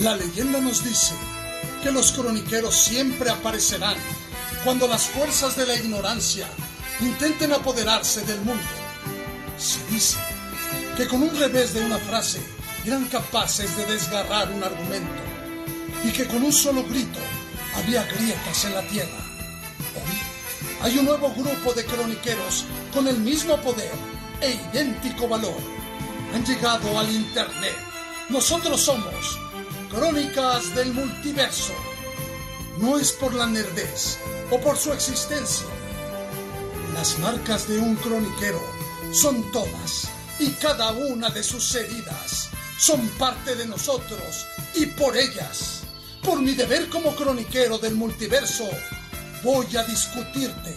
La leyenda nos dice que los croniqueros siempre aparecerán cuando las fuerzas de la ignorancia intenten apoderarse del mundo. Se dice que con un revés de una frase eran capaces de desgarrar un argumento y que con un solo grito había grietas en la tierra. Hoy hay un nuevo grupo de croniqueros con el mismo poder e idéntico valor. Han llegado al Internet. Nosotros somos Crónicas del Multiverso. No es por la nerdez o por su existencia. Las marcas de un croniquero son todas y cada una de sus heridas son parte de nosotros y por ellas, por mi deber como croniquero del multiverso, voy a discutirte.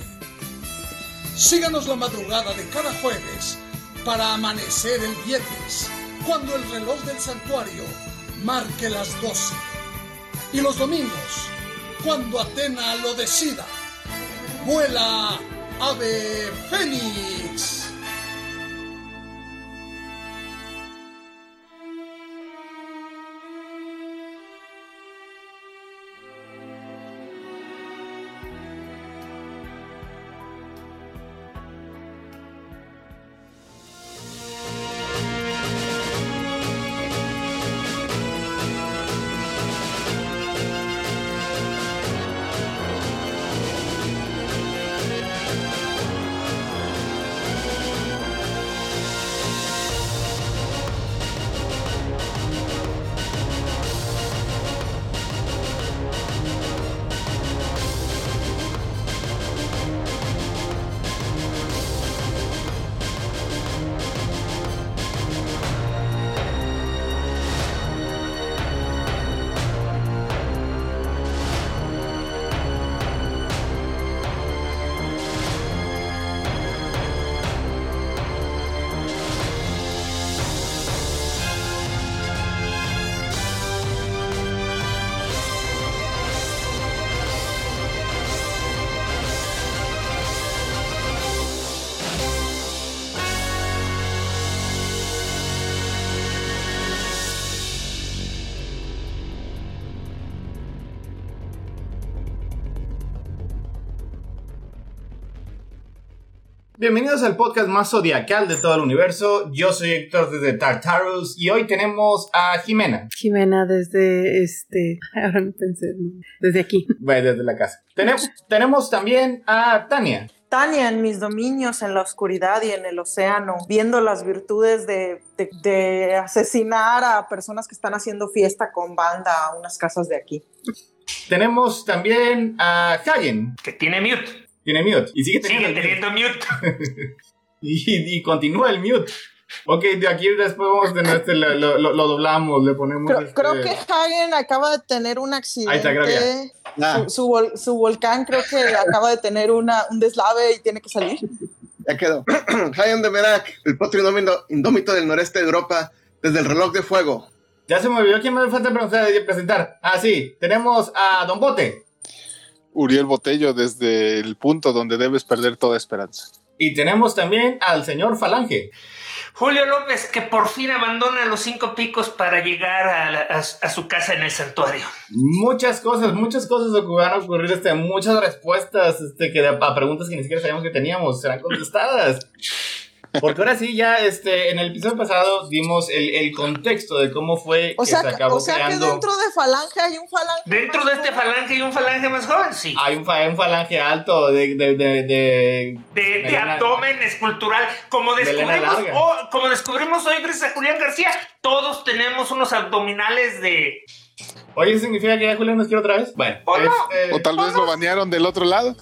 Síganos la madrugada de cada jueves para amanecer el viernes, cuando el reloj del santuario marque las 12. Y los domingos, cuando Atena lo decida. Vuela, ave fénix. Bienvenidos al podcast más zodiacal de todo el universo. Yo soy Héctor desde Tartarus y hoy tenemos a Jimena. Jimena desde este. Ahora no pensé, no, desde aquí. Bueno, desde la casa. Tenemos, tenemos también a Tania. Tania en mis dominios, en la oscuridad y en el océano, viendo las virtudes de, de- de asesinar a personas que están haciendo fiesta con banda a unas casas de aquí. Tenemos también a Hagen. Que tiene mute. Tiene mute. Y sigue teniendo Sigue teniendo mute. Y, y continúa el mute. Ok, de aquí después vamos a tener este, lo, lo- lo- doblamos, le ponemos. Creo, este- creo que Hagen acaba de tener un Ahí está, creo accidente. Ah, Su, su vol- su volcán creo que acaba de tener una, un deslave y tiene que salir. ya quedó. Hayan de Merak, el potro indómito, del noreste de Europa, desde el reloj de fuego. Ya se me olvidó quién me falta preguntar- presentar. Ah, sí, tenemos a Don Bote. Uriel Botello desde el punto donde debes perder toda esperanza. Y tenemos también al señor Falange. Julio López, que por fin abandona los cinco picos para llegar a, la- a- a su casa en el santuario. Muchas cosas, muchas cosas van a ocurrir, este, muchas respuestas este, que, a preguntas que ni siquiera sabíamos que teníamos serán contestadas. Porque ahora sí, ya este, en el episodio pasado dimos el, el contexto de cómo fue O que sea, se acabó o sea que creando. dentro de Falange hay un Falange. Dentro de este falange hay un falange más joven, sí. Hay un, fa- un falange alto de, de, de, de- De, de melena- abdomen escultural. Como descubrimos, oh, como descubrimos hoy gracias a Julián García, todos tenemos unos abdominales de... Oye, ¿eso significa que ya Julián nos quiere otra vez? Bueno, ¿O no? este, O tal vez lo banearon del otro lado.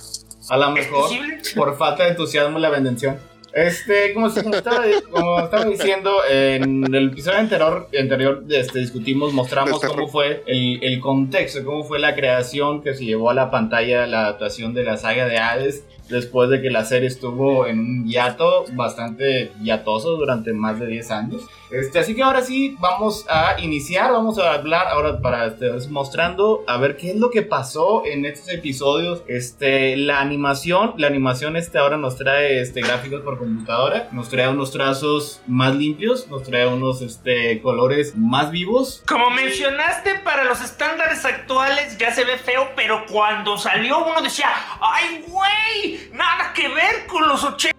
a lo ¿Es mejor. posible? por falta de entusiasmo en la bendición. Este, como, como estaba, como estaba diciendo, en el episodio anterior, anterior este, discutimos, mostramos cómo fue el, el contexto, cómo fue la creación que se llevó a la pantalla la adaptación de la saga de Hades. Después de que la serie estuvo en un hiato bastante hiatoso durante más de 10 años. Este, así que ahora sí vamos a iniciar, vamos a hablar ahora para este, mostrando a ver qué es lo que pasó en estos episodios. Este, la animación, la animación este ahora nos trae este gráficos por computadora, nos trae unos trazos más limpios, nos trae unos este colores más vivos. Como mencionaste, para los estándares actuales ya se ve feo, pero cuando salió uno decía, ¡ay, güey! Nada que ver con los 80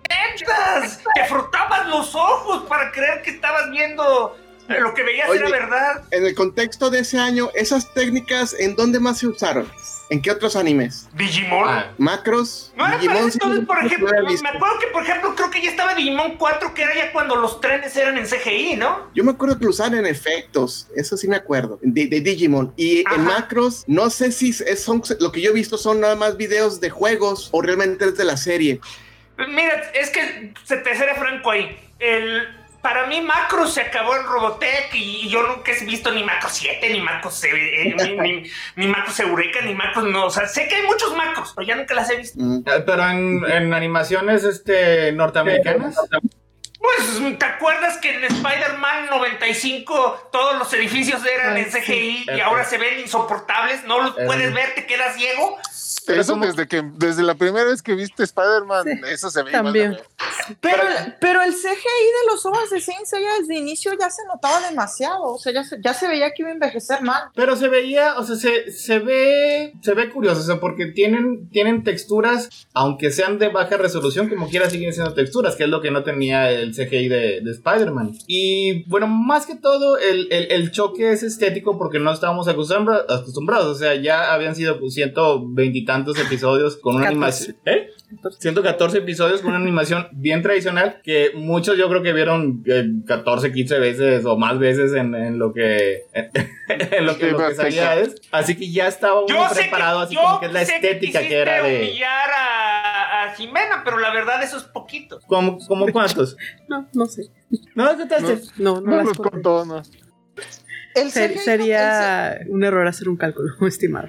Te frotabas los ojos para creer que estabas viendo lo que veías Oye, era verdad. En el contexto de ese año, esas técnicas, ¿en dónde más se usaron? ¿En qué otros animes? Digimon. Ah, Macros. No era Digimon, entonces, por ejemplo, me acuerdo que, por ejemplo, creo que ya estaba Digimon 4, que era ya cuando los trenes eran en CGI, ¿no? Yo me acuerdo que lo usaban en efectos, eso sí me acuerdo, de, de Digimon. Y Ajá. en macros, no sé si es- son, lo que yo he visto son nada más videos de juegos o realmente es de la serie. Mira, es que se te seré franco ahí. El, para mí, Macro se acabó en Robotech y, yo nunca he visto ni Macro 7, ni Macro, eh, ni, ni, ni Macros Eureka, ni Macros. No, o sea, sé que hay muchos Macros, pero ya nunca las he visto. Mm. eh, pero en, en animaciones este, norteamericanas. Pues, ¿te acuerdas que en Spider-Man 95 todos los edificios eran en. CGI y ahora se ven insoportables? ¿No los puedes ver? ¿Te quedas ciego? Pero eso como- desde que desde la primera vez que viste Spider-Man, Sí, eso se ve igual también. Pero, pero el CGI de los ojos de Saint Seiya desde el inicio ya se notaba demasiado. O sea, ya se, ya se veía que iba a envejecer mal. Pero se veía, o sea, se, se ve, se ve curioso, o sea, porque tienen, tienen texturas, aunque sean de baja resolución, como quiera siguen siendo texturas, que es lo que no tenía el CGI de, de Spider-Man. Y bueno, más que todo, el, el- el choque es estético porque no estábamos acostumbra- acostumbrados, o sea, ya habían sido pues, ciento veintitantos episodios con una 14. animación. ¿Eh? 114 episodios con una animación bien tradicional que muchos yo creo que vieron eh, 14, 15 veces o más veces en, en lo que en lo que, lo que salía es. Así que ya estaba uno que, preparado así como que es la estética que, era de humillar a, a Jimena, pero la verdad eso es poquito. como, como cuántos. No, no sé. No. No, no, No las contó, no. El Ser- CGI sería un error hacer un cálculo estimado.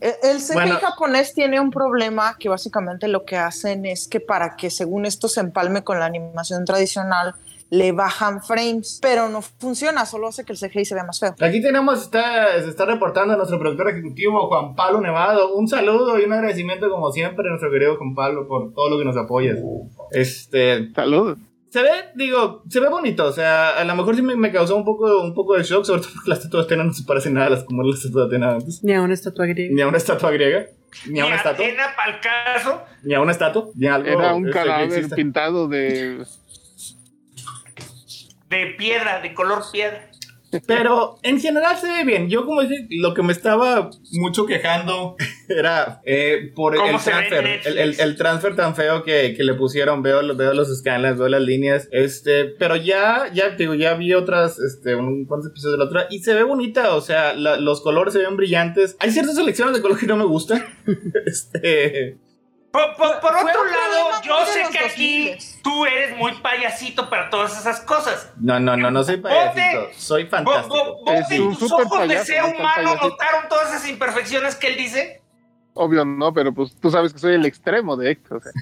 El, el CGI Bueno. japonés tiene un problema que básicamente lo que hacen es que para que según esto se empalme con la animación tradicional, le bajan frames, pero no funciona, solo hace que el CGI se vea más feo. Aquí tenemos, está, se está reportando nuestro productor ejecutivo Juan Pablo Nevado. Un saludo y un agradecimiento como siempre a nuestro querido Juan Pablo por todo lo que nos apoyas. Este, Saludos. Se ve, digo, se ve bonito, o sea, a lo mejor sí me, me causó un poco, un poco de shock, sobre todo porque las estatuas de Atena no se parecen nada a las como las estatuas de Atena antes. Ni a una estatua griega. Ni a una estatua griega, ni a una Ni estatua, Atena pa'l caso. ni a una estatua, ni a algo Era un este, cadáver pintado de. de piedra, de color piedra. Pero en general se ve bien. Yo, como dije, lo que me estaba mucho quejando era eh, por ¿Cómo el transfer. El, el- el transfer tan feo que, que le pusieron. Veo, veo los scans, veo las líneas. Este, pero ya, ya, digo, ya vi otras, este, un cuantos episodios de la otra. Y se ve bonita. O sea, la- los colores se ven brillantes. Hay ciertas selecciones de color que no me gustan. este. Por, por- por Fue otro lado, yo sé que aquí 2000s. tú eres muy payasito para todas esas cosas. No, no, no, no soy payasito. Soy fantástico. vos- vos Es en un tus ojos de ser humano notaron todas esas imperfecciones que él dice. Obvio no, pero pues tú sabes que soy el extremo de Héctor. O sea.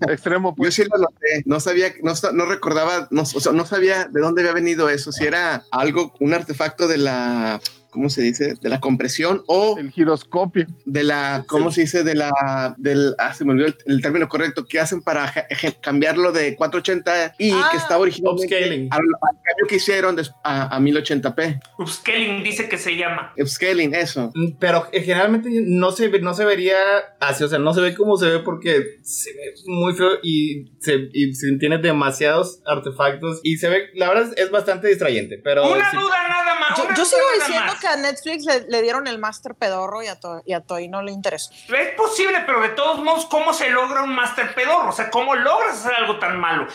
extremo, Yo pues. sí lo noté, no sabía, no, no recordaba, no, o sea, no sabía de dónde había venido eso, si era algo, un artefacto de la, ¿cómo se dice? De la compresión o El giroscopio. de la, ¿cómo se dice? De la, del, ah, se me olvidó el, el término correcto, que hacen para cambiarlo de 480 y Ah, que estaba originalmente upscaling. al, al cambio que hicieron a, a 1080p. Upscaling dice que se llama. Upscaling, eso. Mm, Pero eh, generalmente no se, no se vería así, o sea, no se ve como se ve porque se ve muy feo y se, y se tiene demasiados artefactos y se ve, la verdad es, es bastante distrayente, pero Una sí- duda nada más. Yo, sigo diciendo más. que a Netflix le, dieron el máster pedorro y a, to, y a Toy no le interesó. Es posible, pero de todos modos, ¿cómo se logra un master pedorro? O sea, ¿cómo logras hacer algo tan malo?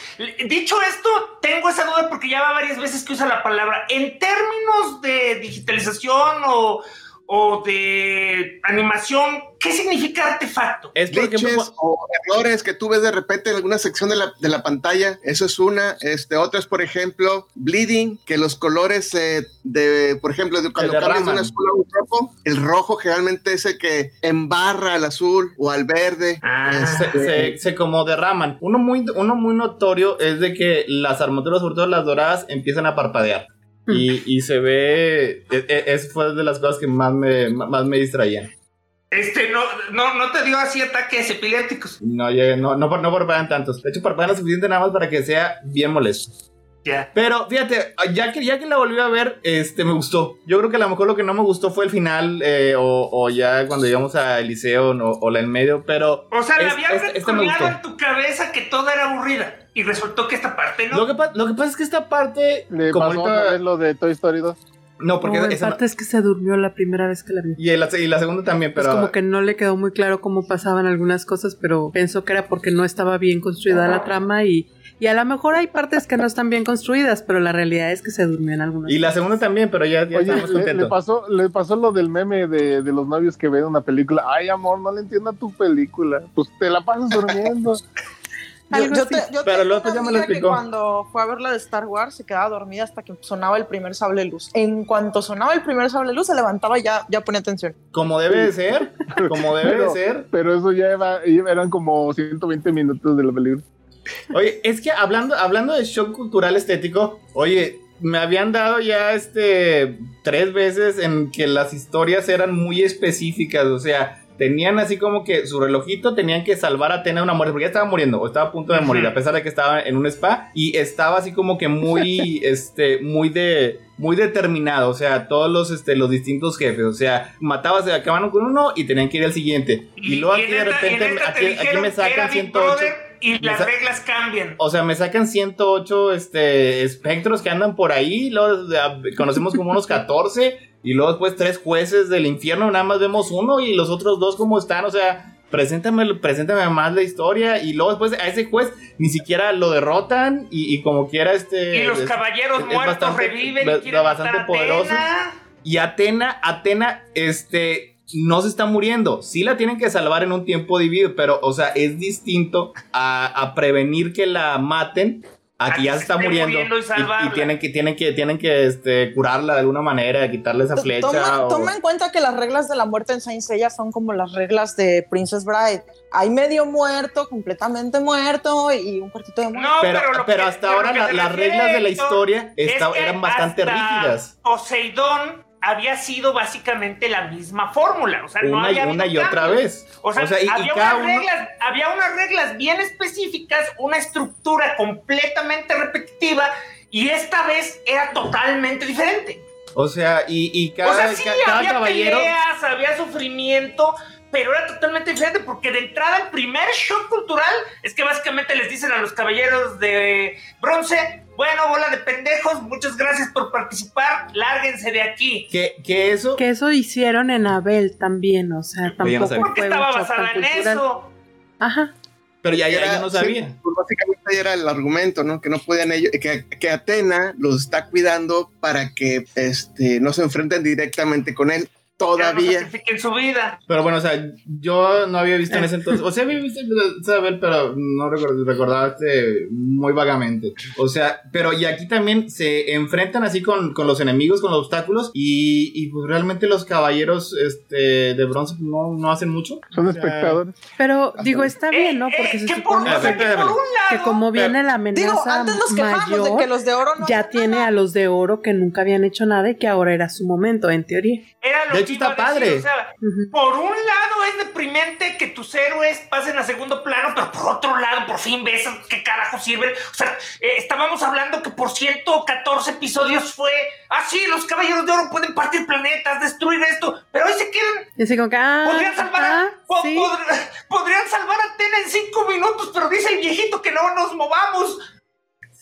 Dicho esto, tengo esa duda porque ya va varias veces que usa la palabra. En términos de digitalización o, o de animación, ¿qué significa artefacto? Es porque glitches o errores que tú ves de repente en alguna sección de la, de la pantalla. Eso es una. Este, otra es, por ejemplo, bleeding, que los colores eh, de, por ejemplo, de cuando cambias de un derraman. azul a un rojo, el rojo generalmente es el que embarra al azul o al verde. Ah, se, Este, se- se como derraman. Uno muy, uno muy notorio es de que las armaduras, sobre todo las doradas, empiezan a parpadear. Y, y se ve. e- e- Eso fue de las cosas que más me, más me distraían. Este, no, no, no te dio así ataques epilépticos. No, no, no, no parpadean tantos. De hecho, parpadean lo suficiente nada más para que sea bien molesto. Ya. Pero fíjate, ya que, ya que la volví a ver, este, me gustó. Yo creo que a lo mejor lo que no me gustó fue el final, eh, o, o ya cuando llegamos a Eliseo no- o la en medio, pero O sea, le Es- había este- este en tu cabeza que toda era aburrida. Y resultó que esta parte no. lo que, lo que pasa es que esta parte, Le como pasó ahorita- otra vez lo de Toy Story 2. no, porque No, esa no- parte es que se durmió la primera vez que la vi. y, la, y la segunda también, pero como que no le quedó muy claro cómo pasaban algunas cosas, pero pensó que era porque no estaba bien construida la trama y, y a lo mejor hay partes que no están bien construidas, pero la realidad es que se durmió en algunas. y la segunda también, pero ya, ya Oye, estamos le, le contentos. pasó, le pasó lo del meme de, de los novios que ven una película. Ay, amor, no le entiendo a tu película. Pues te la pasas durmiendo. Yo, yo te- yo Pero luego ya me lo explicó. cuando fue a ver la de Star Wars se quedaba dormida hasta que sonaba el primer sable luz. En cuanto sonaba el primer sable luz, se levantaba y ya, ya ponía atención. Como debe de ser, como debe de ser. Pero eso ya era- eran como 120 minutos de la película. Oye, es que hablando, hablando de shock cultural estético, oye, me habían dado ya este tres veces en que las historias eran muy específicas, o sea, tenían así como que su relojito tenían que salvar a Atena de una muerte, porque ya estaba muriendo, o estaba a punto de morir, a pesar de que estaba en un spa, y estaba así como que muy, este, muy de, muy determinado, o sea, todos los, este, los distintos jefes, o sea, matabas, acababan con uno y tenían que ir al siguiente, y, luego aquí de repente, esta aquí, aquí me sacan Big 108. Brother Y las reglas cambian. O sea, me sacan 108 este, espectros que andan por ahí. Luego conocemos como unos 14. Y luego después tres jueces del infierno. Nada más vemos uno y los otros dos cómo están. O sea, preséntame, preséntame más la historia. Y luego después a ese juez ni siquiera lo derrotan. Y, y como quiera este... Y los es- caballeros es muertos bastante- reviven y quieren bastante matar a poderoso. Atena. Y Atena, Atena, este, no se está muriendo. Sí la tienen que salvar en un tiempo dividido, pero, o sea, es distinto a, a prevenir que la maten. Aquí ya se está muriendo. muriendo y y, salvarla. y tienen que, tienen que, tienen que este, curarla de alguna manera, quitarle esa flecha. Toma, o- toma en cuenta que las reglas de la muerte en Saint Seiya son como las reglas de Princess Bride. Hay medio muerto, completamente muerto y un cuartito de muerto. No, Pero, pero, lo pero que- hasta pero ahora la- las reglas de la historia esta- es que eran bastante rígidas. Poseidón había sido básicamente la misma fórmula. O sea, no Una, y- había una y otra vez. O sea, y, y había, cada unas uno. reglas, había unas reglas bien específicas, una estructura completamente repetitiva, y esta vez era totalmente diferente. O sea, y, y cada, o sea, sí, cada había caballero. peleas, había sufrimiento, pero era totalmente diferente porque de entrada el primer shock cultural es que básicamente les dicen a los caballeros de bronce, bueno, bola de pendejos, muchas gracias por participar, lárguense de aquí. Que, que eso. Que eso hicieron en Abel también, o sea, Oye, no tampoco. Porque estaba basada en cultural. eso. Ajá. Pero ya, ya, ya no sí, sabía. pues básicamente ahí era el argumento, ¿no? Que no podían ellos, que, que Atena los está cuidando para que este, no se enfrenten directamente con él Ya no todavía. sacrifiquen su vida. Pero bueno, o sea, yo no había visto en ese entonces. O sea, había visto saber, pero no recuerdo, recordaba este muy vagamente. O sea, pero y aquí también se enfrentan así con, con los enemigos, con los obstáculos. Y, y pues realmente los caballeros este, de bronce no, no hacen mucho. Son O sea, espectadores. Pero digo, está bien, ¿no? Eh, Porque eh, se por, supone sea, que, que por un que como viene la Digo, amenaza antes nos quejamos de mayor, que los de oro no ya tiene nada. a los de oro que nunca habían hecho nada y que ahora era su momento, en teoría. era lo hecho, está decir, padre. o sea, Ujú. Por un lado es deprimente que tus héroes pasen a segundo plano, pero por otro lado por fin ves qué carajo sirven. O sea, eh, estábamos hablando que por 114 episodios fue, ah sí, los caballeros de oro pueden partir planetas, destruir esto, pero hoy se quedan, ah, podrían salvar, a, ajá, sí. pod- podrían salvar a Atena en cinco minutos, pero dice el viejito que no nos movamos.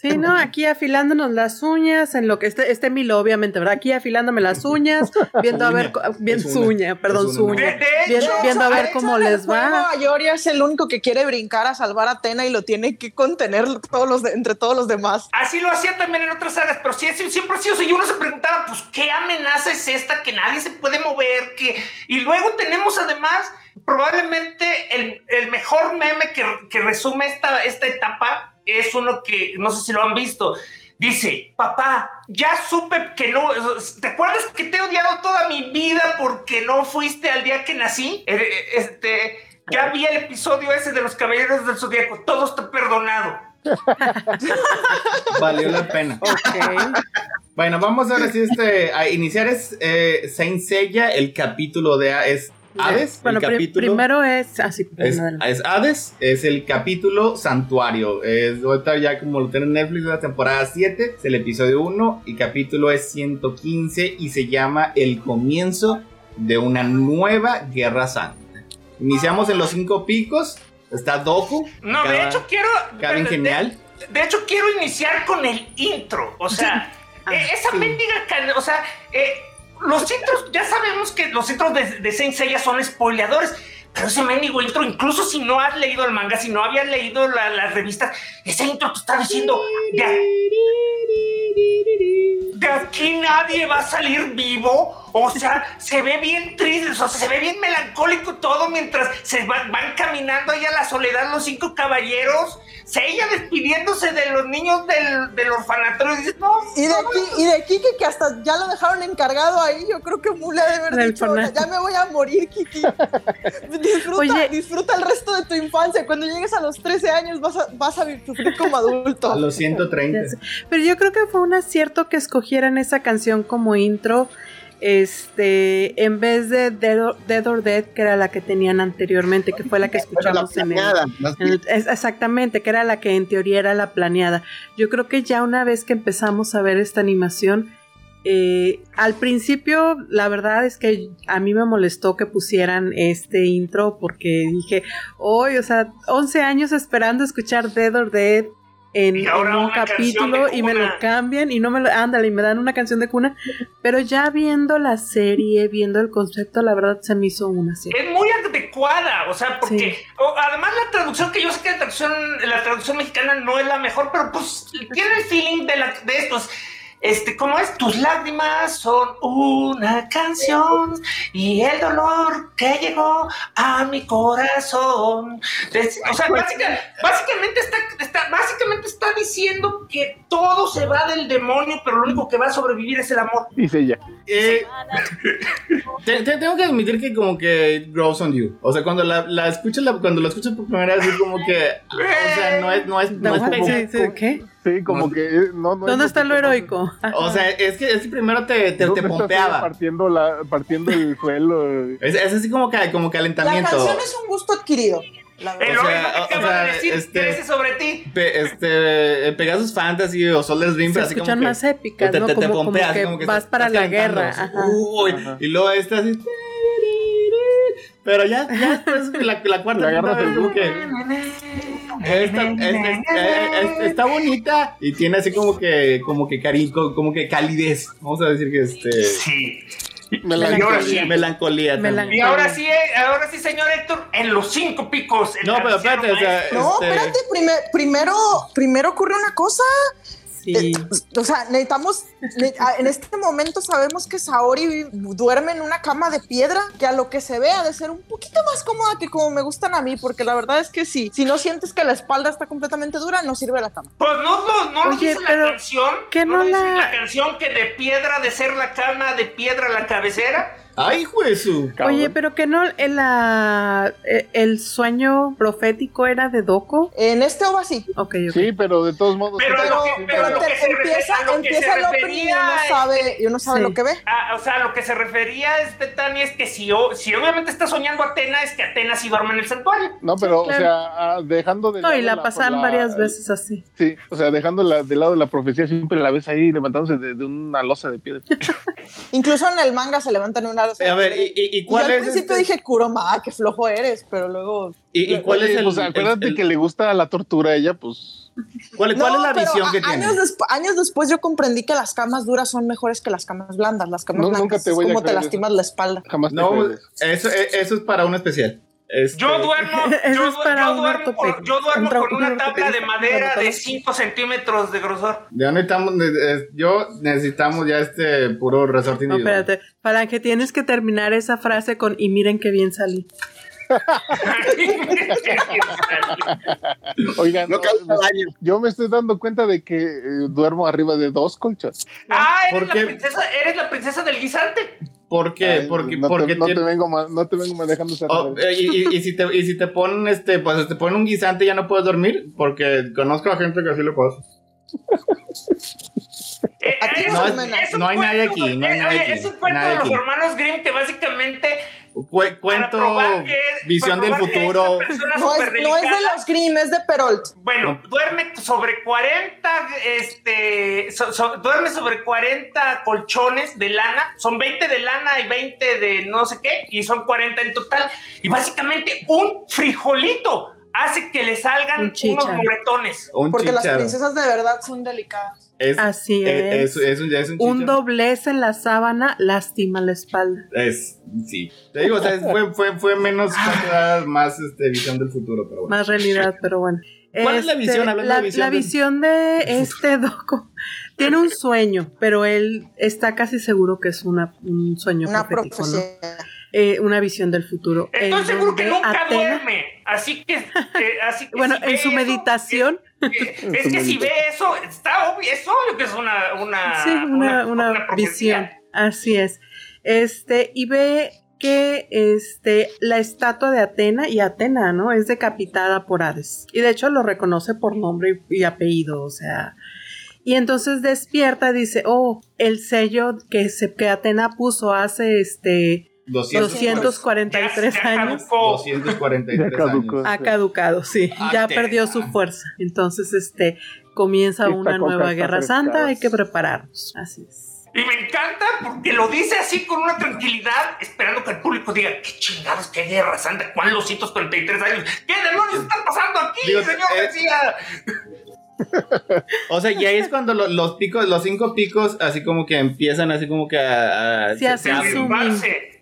Sí, no, aquí afilándonos las uñas, en lo que este, este Milo, obviamente, ¿verdad? Aquí afilándome las uñas, viendo a ver, bien Es su una. uña, perdón, Es su una. uña. De- de Bien- hecho, viendo a ver cómo les va. Ayoria es el único que quiere brincar a salvar a Atena y lo tiene que contener todos los de- entre todos los demás. Así lo hacía también en otras sagas, pero sí, siempre ha sido así. Y uno se preguntaba, pues, ¿qué amenaza es esta que nadie se puede mover? Que... Y luego tenemos además probablemente el, el mejor meme que, que resume esta, esta etapa. Es uno que no sé si lo han visto. Dice, papá, ya supe que no... ¿Te acuerdas que te he odiado toda mi vida porque no fuiste al día que nací? Eh, eh, Este... Ya vi el episodio ese de los Caballeros del Zodíaco. Todo está perdonado. Valió la pena. Ok. Bueno, vamos ahora sí este, a iniciar es eh, Saint Seiya, el capítulo de A- es Hades. Bueno, el capítulo primero es así. es, es Hades, es el capítulo Santuario. Es ahorita ya como lo tiene en Netflix, la temporada 7, es el episodio 1 y capítulo es 115 y se llama El comienzo de una nueva guerra santa. Iniciamos en los cinco picos, está Doku. No, de hecho quiero. de- genial. De, de hecho, quiero iniciar con el intro. O sea, Ah, eh, esa sí. mendiga. O sea, eh, los intros, ya sabemos que los intros de, de Saint Seiya son spoileadores. Pero ese mendigo intro, incluso si no has leído el manga, si no habías leído la- las revistas, ese intro te está diciendo. De, de aquí nadie va a salir vivo. O sea, se ve bien triste, o sea, se ve bien melancólico todo mientras se van, van caminando ahí a la soledad los cinco caballeros. Se ella despidiéndose de los niños del, del orfanatorio. Y dices, no, Y de no, aquí, y de Kike que hasta ya lo dejaron encargado ahí, yo creo que Mule ha de haber dicho, ya me voy a morir, Kiki. Disfruta, Oye. disfruta el resto de tu infancia. Cuando llegues a los 13 años vas a, vas a sufrir como adulto. A los 130. Ya sé. Pero yo creo que fue un acierto que escogieran esa canción como intro. Este, en vez de Dead or, Dead or Dead, que era la que tenían anteriormente, que fue la que la escuchamos en el, planeada, más en el- es- exactamente, que era la que en teoría era la planeada. Yo creo que ya una vez que empezamos a ver esta animación, eh, al principio la verdad es que a mí me molestó que pusieran este intro porque dije, hoy, o sea, 11 años esperando escuchar Dead or Dead en, un capítulo y me lo cambian y no me lo, ándale, y me dan una canción de cuna, pero ya viendo la serie, viendo el concepto, la verdad se me hizo una serie. es muy adecuada, o sea, porque Sí. o- además la traducción que yo sé que la traducción, la traducción mexicana no es la mejor, pero pues tiene el feeling de, la, de estos. Este, ¿cómo es? Tus lágrimas son una canción y el dolor que llegó a mi corazón. Es- o sea, básica- básicamente está, está, básicamente está diciendo que todo se va del demonio, pero lo único que va a sobrevivir es el amor. Dice ella. Eh, te- te- tengo que admitir que como que it grows on you. O sea, cuando la, la escuchas, la- cuando la escuchas por primera vez, es como que, o sea, no es, no es, no es No, sí, sí, ¿Qué? Sí, como No. que eh, no, no ¿Dónde está lo heroico? O sea, es que, es que primero te, te, te pompeaba. Partiendo, la, partiendo el suelo. Es, es así como, que, como La calentamiento. canción es un gusto adquirido. la. El O sea, que o- sea, de decir este- crece sobre ti. Pe- este, eh, Pegasus Fantasy o Soul Dream, así como escuchan que más épicas, te, ¿no? te- te Como, como pompeas, que como que vas estás- para estás la guerra. Ajá. Uy, Ajá. y luego esta así. Pero ya, ya después la, la cuarta agarras vez el como que. Esta, es- es- es- es- está bonita y tiene así como que como que cari como, que calidez vamos a decir que este Sí. Melancolía. melancolía Y ahora sí, eh, ahora sí, señor Héctor, en los cinco picos. no pero espérate o sea. No, este, espérate, primer- primero, primero ocurre una cosa. Sí. Eh, o sea, necesitamos, en este momento sabemos que Saori duerme en una cama de piedra, que a lo que se ve ha de ser un poquito más cómoda que como me gustan a mí, porque la verdad es que sí, si no sientes que la espalda está completamente dura, no sirve la cama. Pues no, no, no Oye, dice la canción. ¿qué no la- la canción que de piedra de ser la cama, de piedra la cabecera. Ay juezu Oye, pero que no el, la- eh, el sueño profético era de Doko. En este OVA sí, Ok, ok. Sí, pero de todos modos. Pero pero, lo que- sí, pero pero lo te- que se empieza, refiere- a lo que empieza se el opening y uno refería, sabe, y uno sabe Sí. lo que ve. Ah, o sea, lo que se refería este Tani es que si, o- si obviamente está soñando Atena, es que Atena sí duerme en el santuario. No, pero, Claro. o sea, ah, dejando de No, y lado la pasaron la- varias veces así. Sí, o sea, dejando la, de lado la profecía, siempre la ves ahí levantándose de, de una losa de piedra. Incluso en el manga se levantan una A ver, ¿y, y- cuál yo al es principio este- dije, Kuroma, ah, qué flojo eres, pero luego... y, y cuál es el, O sea, acuérdate el- que le gusta la tortura a ella, pues. cuál, cuál No, es la visión a- que tiene? años, despu- años después yo comprendí que las camas duras son mejores que las camas blandas. Las camas No, blancas nunca te es voy a como te lastimas la espalda. Jamás te No, crees. eso, eso es para un especial. Este, Yo duermo, yo, para duermo, con, ortopédico. yo duermo Un tra- con una un tabla de madera de Un 5 centímetros de grosor. Ya necesitamos, eh, yo necesitamos ya este puro resorte No, individual. espérate. Falange, tienes que terminar esa frase con y miren qué bien salí. Oigan, No no, yo me estoy dando cuenta de que eh, duermo arriba de dos colchas. ah, ¿Por eres la, princesa, eres la princesa del guisante. ¿Por qué? Ay, porque no, porque te, no, te vengo ma- no te vengo manejando esa Oh, eh, y, y- y si te, y si te ponen este, pues te ponen un guisante ya no puedes dormir, porque conozco a gente que así le pasa. Eh, Aquí no un- es- es no hay nadie cuento, aquí, no hay eh, nadie oye, aquí, Es un cuento nadie de los aquí. hermanos Grimm que básicamente. Cu- cuento, que- visión para del probar que futuro. No es, no es de los Grimm, es de Peralt. Bueno, duerme sobre 40, este, so- so- duerme sobre 40 colchones de lana, son 20 de lana y 20 de no sé qué, y son 40 en total. Y básicamente un frijolito hace que le salgan Un unos moretones. Un Porque las princesas de verdad son delicadas. Es, Así eh, es. es, es un, es un doblez en la sábana lastima la espalda. Es, sí. Te digo, o sea, fue, fue, fue menos, más, más este, visión del futuro, pero bueno. Más realidad, pero bueno. ¿Cuál es la Este, visión? Hablando la, de visión la visión de este doco tiene un sueño, pero él está casi seguro que es una, un sueño Una profético, ¿no? Eh, una visión del futuro. Estoy en seguro que nunca Atena- duerme. Así que, eh, así que Bueno, si en su eso, meditación, Es, es que si ve eso, está obvio, es obvio que es una, una, sí, una, visión. Así es. Este, y ve que este, la estatua de Atena, y Atena, ¿no? Es decapitada por Hades. Y de hecho lo reconoce por nombre y, y apellido, o sea. Y entonces despierta y dice, oh, el sello que, se, que Atena puso hace este 243 Ya- ya años. caducó. 243 Ya caducó. años. Ha caducado, sí. Ya Atena. perdió su fuerza. Entonces, este, comienza Esta una nueva guerra santa, hay que prepararnos. Así es. Y me encanta porque lo dice así con una tranquilidad, esperando que el público diga, qué chingados, qué guerra santa, ¿cuál 243 años? ¿Qué demonios está pasando aquí, señor eh, García? O sea, y ahí es cuando lo- los picos, los cinco picos, así como que empiezan así como que a, a- Sí, se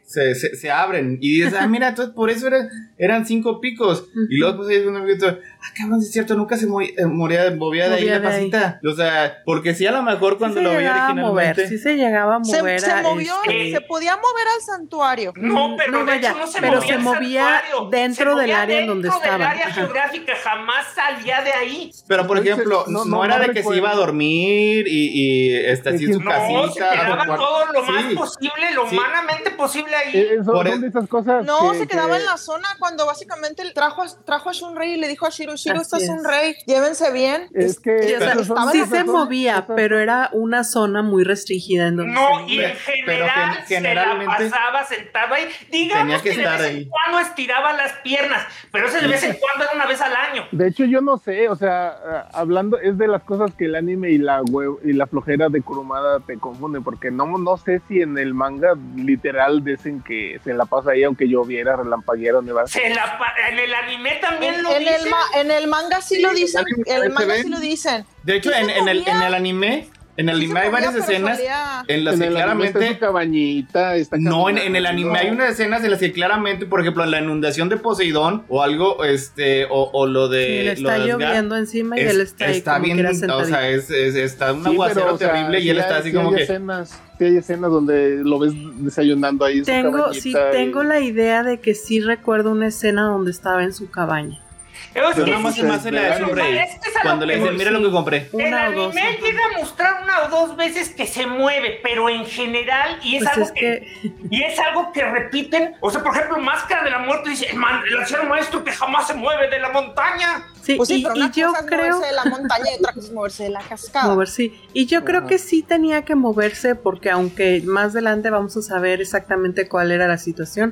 Se, se- se abren. Y dices, ah, mira, entonces por eso era- eran cinco picos. Y luego pues ahí uno grita, ah, cabrón, es cierto, nunca se moría, eh, moría, movía de ahí la pasita. O sea, porque sí a lo mejor cuando sí lo se llegaba a mover, originalmente. sí se llegaba a Se, mover. se a, movió, este, se podía mover al santuario. No, pero No, de vaya, hecho no se pero movía se el movía santuario. dentro Se del movía área en donde dentro del estaba. área Ajá. geográfica, jamás salía de ahí. Pero por ejemplo, no, no- no- era no de que se iba a dormir y, y este, así en su No, casita. No, se quedaba todo lo más Sí. posible, lo Sí. humanamente posible ahí. Eh, Son, Por son el- de esas cosas. No, que- se quedaba que- en la zona cuando básicamente trajo, a- trajo a Shunrei y le dijo a Shiro, Shiro, Así estás es. un rey, llévense bien. Es que Sí, o sea, se movía, pero era una zona muy restringida en donde No, se y en Pero general gen- se generalmente- la pasaba sentado ahí. Digamos Tenía que que, de estar vez ahí. en cuando estiraba las piernas, pero ese de vez en cuando era una vez al año. De hecho, yo no sé, o sea, hablando, es de las cosas que el anime y la hue- y la flojera de Kurumada te confunden, porque no, no sé si en el manga literal dicen que se la pasa ahí, aunque lloviera, relampagueara, nevara. Se la pa- en el anime también En, lo en el dicen. ma- en el manga sí lo dicen, en el manga sí lo dicen. De hecho, en, en el, en el anime, en el anime hay varias escenas en las en que el anime está en claramente su cabañita, está No, en, en el anime hay unas escenas en las que claramente, por ejemplo, en la inundación de Poseidón o algo, este, o, o lo de. Sí, le lo está Asgard, lloviendo encima y es- él está ahí como bien, que era o sea, es, es- está un Sí, aguacero pero, o sea, terrible y él está hay- así sí como hay que. Escenas, sí hay escenas donde lo ves desayunando ahí en su Tengo, cabañita. sí, y- tengo la idea de que sí recuerdo una escena donde estaba en su cabaña. Es Yo que nada más se me hace la de Sunray. es que Cuando le dicen, mira lo que compré. El Una o dos. anime llega a mostrar una o dos veces que se mueve, pero en general, y es Pues algo es que, que y es algo que repiten. O sea, por ejemplo, Máscara de la Muerte dice, el, man- el anciano maestro que jamás se mueve de la montaña. Sí, Pues sí, y, pero y una yo cosa es creo moverse de la montaña y otra cosa es moverse de la cascada. mover, sí. Y yo creo Ajá. que sí tenía que moverse porque aunque más adelante vamos a saber exactamente cuál era la situación,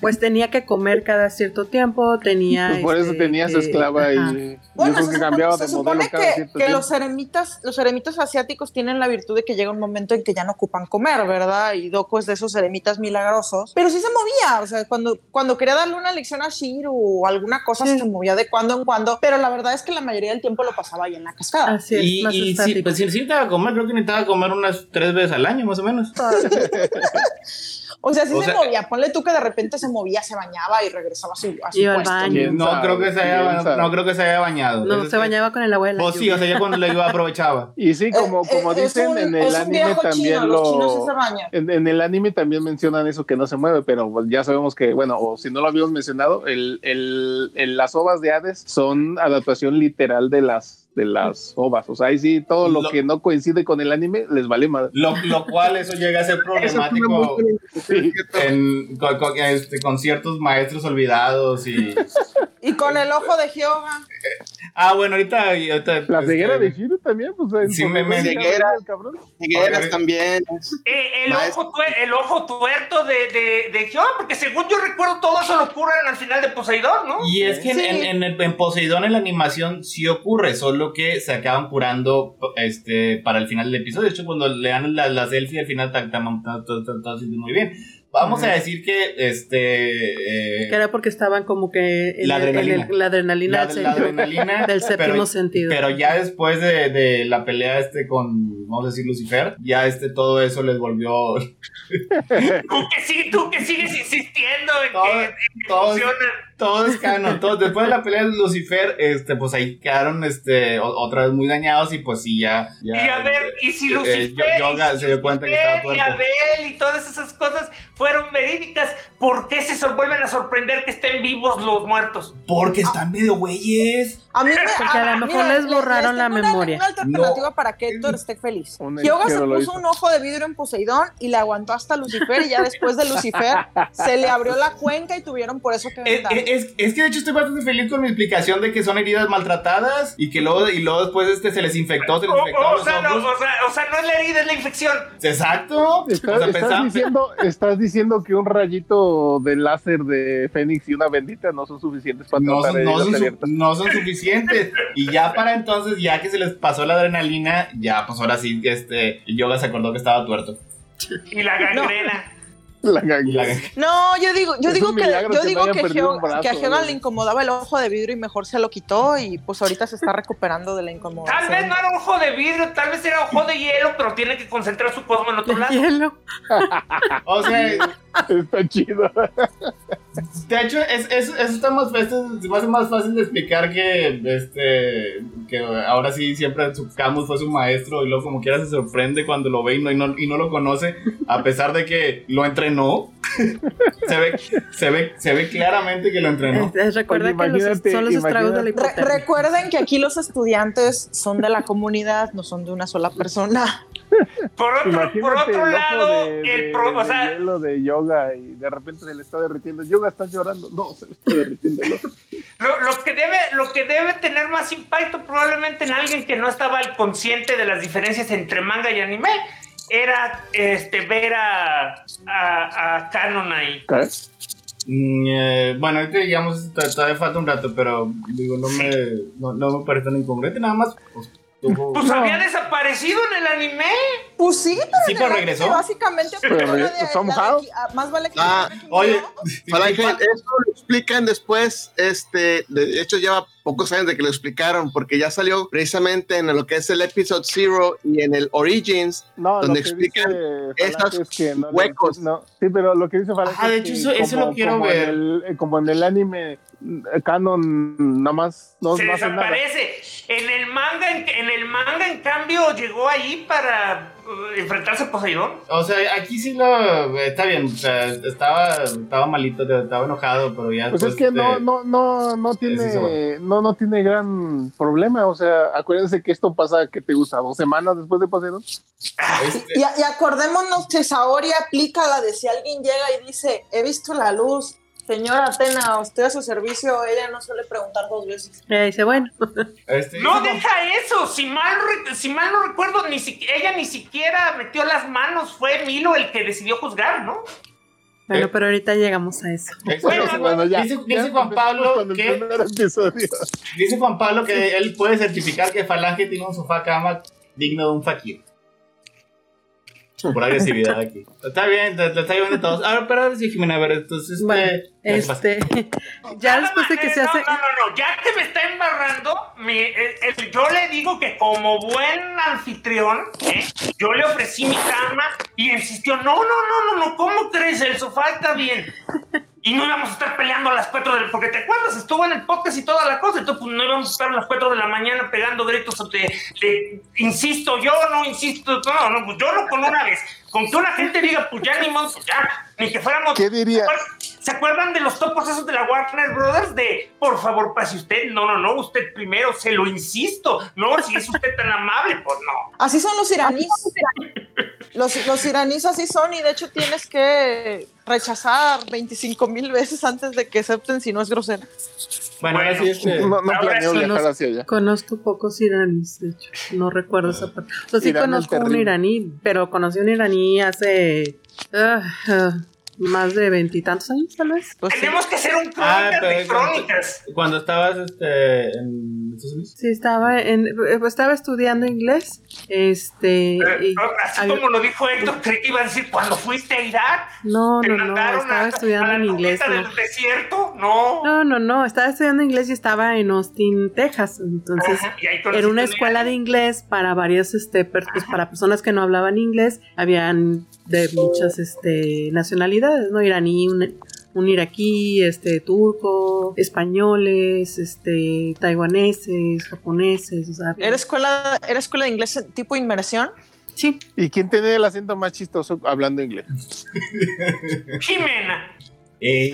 pues tenía que comer cada cierto tiempo, tenía... Pues por eso este, tenía su esclava ajá. y Bueno, yo creo se que cambiaba se de modelo supone cada que, cierto que tiempo. los eremitas, los eremitas asiáticos tienen la virtud de que llega un momento en que ya no ocupan comer, ¿verdad? Y Doko es de esos eremitas milagrosos. Pero sí se movía, o sea, cuando, cuando quería darle una lección a Shiro o alguna cosa Sí. se movía de cuando en cuando, pero la verdad es que la mayoría del tiempo lo pasaba ahí en la cascada. Así es, Y, más y sí, pues si si necesitaba comer, creo que necesitaba comer unas tres veces al año, más o menos. O sea, sí O se sea, movía. Ponle tú que de repente se movía, se bañaba y regresaba a su, a su Iba al puesto. baño. ¿Quién No sabe? creo que se haya, no creo que se haya bañado. No, se bañaba con el agua de la Pues sí, o sea, ya cuando le iba aprovechaba. Y sí, como, Eh, como eh, es dicen un- en el anime también chino, los chinos sí lo... se bañan. En, en el anime también mencionan eso que no se mueve, pero pues ya sabemos que, bueno, o si no lo habíamos mencionado, el, el, el- las ovas de Hades son adaptación literal de las de las ovas. O sea, ahí sí, todo lo, Lo- que no coincide con el anime les vale más. Lo, lo cual eso llega a ser problemático en, con, con- este, con ciertos maestros olvidados y... Y con el ojo de Hyoga. Ah, bueno, ahorita... ahorita, La este, ceguera de Shiro también, pues en Sí, me- me- Ceguera. el cabrón. Higueras también. Eh, el, Maestro. ojo el ojo tuerto de, de, de Jehová, porque según yo recuerdo, todo eso lo ocurre al final de Poseidón, ¿no? Y es que en, Sí. en, en el- en Poseidón en la animación sí ocurre, solo que se acaban curando este para el final del episodio. De hecho, cuando le dan la, la selfie al final, está todo muy bien. Vamos a decir que este. eh, Que era porque estaban como que en La el- en el- adrenalina. la adrenalina, la, del la adrenalina. del séptimo pero, sentido. pero ya después de, de la pelea este con, vamos a decir, Lucifer, ya este todo eso les volvió. Tú que, sí, tú que sigues insistiendo en Todo- que, en que todo- funciona. Todo es canon, todo. Después de la pelea de Lucifer, este, pues ahí quedaron este, o- otra vez muy dañados y pues sí, ya. ya Y a ver, y si eh, Lucifer, Yoga y si se dio cuenta que estaba Lucifer y tuerto. Abel y todas esas cosas fueron verídicas, ¿por qué se vuelven a sorprender que estén vivos los muertos? Porque están medio güeyes. A mí me, Porque a lo mejor les borraron la tengo una- memoria. Una alternativa para que Héctor esté feliz. Un Hyoga se puso un ojo de vidrio en Poseidón y le aguantó hasta Lucifer y ya después de Lucifer se le abrió la cuenca y tuvieron por eso que Es, vendar. es- es que de hecho estoy bastante feliz con mi explicación de que son heridas maltratadas y que luego, y luego después este, se les infectó, se les O, infectó o los sea, no, o, sea, o sea, no es la herida, es la infección. Exacto. Estás, o sea, estás diciendo, estás diciendo que un rayito de láser de Fénix y una bendita no son suficientes para no tratar son, no, heridas son su- abiertas. no son suficientes. Y ya para entonces, ya que se les pasó la adrenalina, ya pues ahora sí, este, el yoga se acordó que estaba tuerto. Y la gangrena. La gangrena. No, yo digo, yo Es digo que, yo digo que, brazo, que a güey. le incomodaba el ojo de vidrio y mejor se lo quitó y pues ahorita se está recuperando de la Tal vez incomodación. no era ojo de vidrio, tal vez era ojo de hielo, pero tiene que concentrar su cosmo en otro lado. Hielo. O sea, Está chido. de hecho, es, es- eso está más fácil, se me hace más fácil de explicar que, este, que ahora sí siempre su Camus fue su maestro y luego como quiera se sorprende cuando lo ve y no, y no, y no lo conoce, a pesar de que lo entrenó. se, ve, se, ve, se ve claramente que lo entrenó. Recuerda Oye, que los, imagínate- son los estragos de la Re- recuerden que aquí los estudiantes son de la comunidad, no son de una sola persona. Por otro, por otro el lado, de, el de- pro, o de sea, hielo de yoga y de repente se le está derritiendo. Yoga está llorando. No, se le está derritiendo. el. Lo, lo que debe, lo que debe tener más impacto probablemente en alguien que no estaba al consciente de las diferencias entre manga y anime era este ver a, a, a Canon ahí. ¿Qué? Mm, eh, bueno, ahorita digamos, to- todavía falta un rato, pero digo, no me, no, no me parece tan incongruente, nada más. Pues, Pues había desaparecido en el anime. Pues sí, pero, Sí, pero regresó. Básicamente, Pero de- de ah, más vale que Ah, que Oye. Falange, eso lo explican después, este, de hecho lleva pocos años de que lo explicaron, porque ya salió precisamente en lo que es el Episode Zero y en el Origins, No, Donde explican dice esos Falange es que no le- huecos. no, sí, pero lo que dice Falange Ah, de es hecho, que eso- eso lo quiero como ver. En el, eh, como en el anime eh, canon, nada más no, se nada. desaparece. En el manga, en, en el manga, en cambio, llegó ahí para enfrentarse a Poseidón. O sea, aquí sí lo. Está bien, o sea, estaba, estaba malito, estaba enojado, pero ya. Pues es que no, no, no, no sí tiene, no, no tiene gran problema. O sea, acuérdense que esto pasa, que te gusta? ¿Dos semanas después de Poseidón? este, Y, y acordémonos que Saori aplica la de si alguien llega y dice, he visto la luz, Señora Atena, usted a su servicio, ella no suele preguntar dos veces. Ella dice, bueno, Este, No, deja eso. Si mal, si mal no recuerdo, ni si- ella ni siquiera metió las manos. Fue Milo el que decidió juzgar, ¿no? bueno, Eh. pero ahorita llegamos a eso. Bueno, Bueno, ya. dice, ya dice Juan Pablo que dice Juan Pablo que él puede certificar que Falange tiene un sofá cama digno de un fakir. Por agresividad aquí. Está bien, te, te está llevando todos. Ahora, pero ahora sí, Jimena, a ver, entonces. este, Bueno, ¿qué pasa? este, ya después de que Eh, se hace, No, no, no, ya que me está embarrando, mi- el- el- yo le digo que como buen anfitrión, ¿eh? yo le ofrecí mi cama y insistió, no, no, no, no, no, ¿cómo crees? El sofá está bien. Y no íbamos a estar peleando a las 4 del... Porque te acuerdas, estuvo en el podcast y toda la cosa. Entonces, pues no íbamos a estar a las 4 de la mañana pegando gritos de, de, insisto yo, no insisto, no, no, pues yo no con una vez. Con que una gente diga, pues ya ni modo, pues ya, ni que fuéramos... ¿Qué diría? ¿Se acuerdan de los topos esos de la Warner Brothers? De, por favor, pase usted. No, no, no, usted primero, se lo insisto. No, si es usted tan amable, pues no. Así son los iraníes. Los, los iraníes así son y de hecho tienes que rechazar 25 mil veces antes de que acepten si no es grosero. Bueno, ahora sí, Bueno. este. No, no planeo viajar los- hacia allá. conozco pocos iraníes, de hecho, no recuerdo esa parte. O sea, sí Irán conozco un iraní, pero conocí un iraní hace ah, ah, más de veintitantos años, tal vez. Pues sí. Tenemos que hacer un Ah, crónicas de cuando, crónicas. cuando estabas este, en Estados Unidos. Sí, estaba, en, eh, estaba estudiando inglés, este... Y Así como lo dijo Héctor, creí que iba a decir, cuando fuiste a Irak, no, te no, no, estaba a, estudiando a la en inglés. no. del desierto. No. No, no, no, estaba estudiando inglés y estaba en Austin, Texas. Entonces, Ajá, era una un escuela de inglés para varios, este, pues, para personas que no hablaban inglés. Habían de muchas, este, nacionalidades, ¿no? Iraní, un, un iraquí, este, turco, españoles, este, taiwaneses, japoneses, o sea. ¿Era escuela, ¿Era escuela de inglés tipo inmersión? Sí, ¿Y quién tiene el acento más chistoso hablando inglés? Jimena. Eh,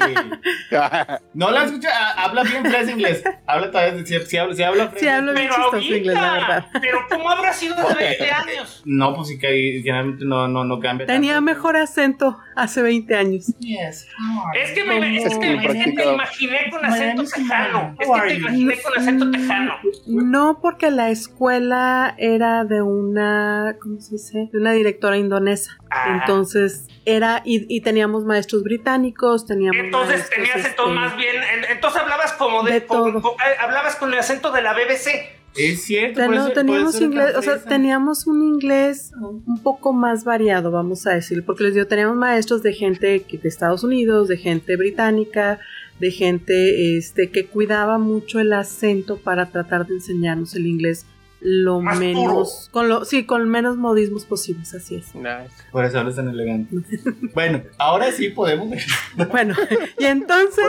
no la escucha, ah, habla bien tres inglés. Habla todavía, si, si habla, si habla sí hablo bien Pero chistoso inglés, la verdad. ahorita. Pero ¿cómo habrá sido de 20 años? No, pues sí que generalmente no, no, no cambia. Tenía tanto. mejor acento hace 20 años. Yes. Es que me, es que, es que te practicado. imaginé con acento tejano. Es que te imaginé con acento Mm, tejano. No, porque la escuela era de una, ¿cómo se dice? De una directora indonesa. Ah. Entonces era, y, y teníamos maestros británicos, teníamos Entonces maestros, tenías entonces este, más bien, en- entonces hablabas como de, De con- eh, hablabas con el acento de la BBC. Es cierto. te- por no, eso- teníamos por eso era inglés, o sea, teníamos un inglés un poco más variado, vamos a decir, porque les digo, teníamos maestros de gente de Estados Unidos, de gente británica, de gente este que cuidaba mucho el acento para tratar de enseñarnos el inglés lo Más menos, con lo, sí, con menos modismos posibles, así es. Nice. Por eso hablas tan elegante. bueno, ahora sí podemos. Bueno, y entonces.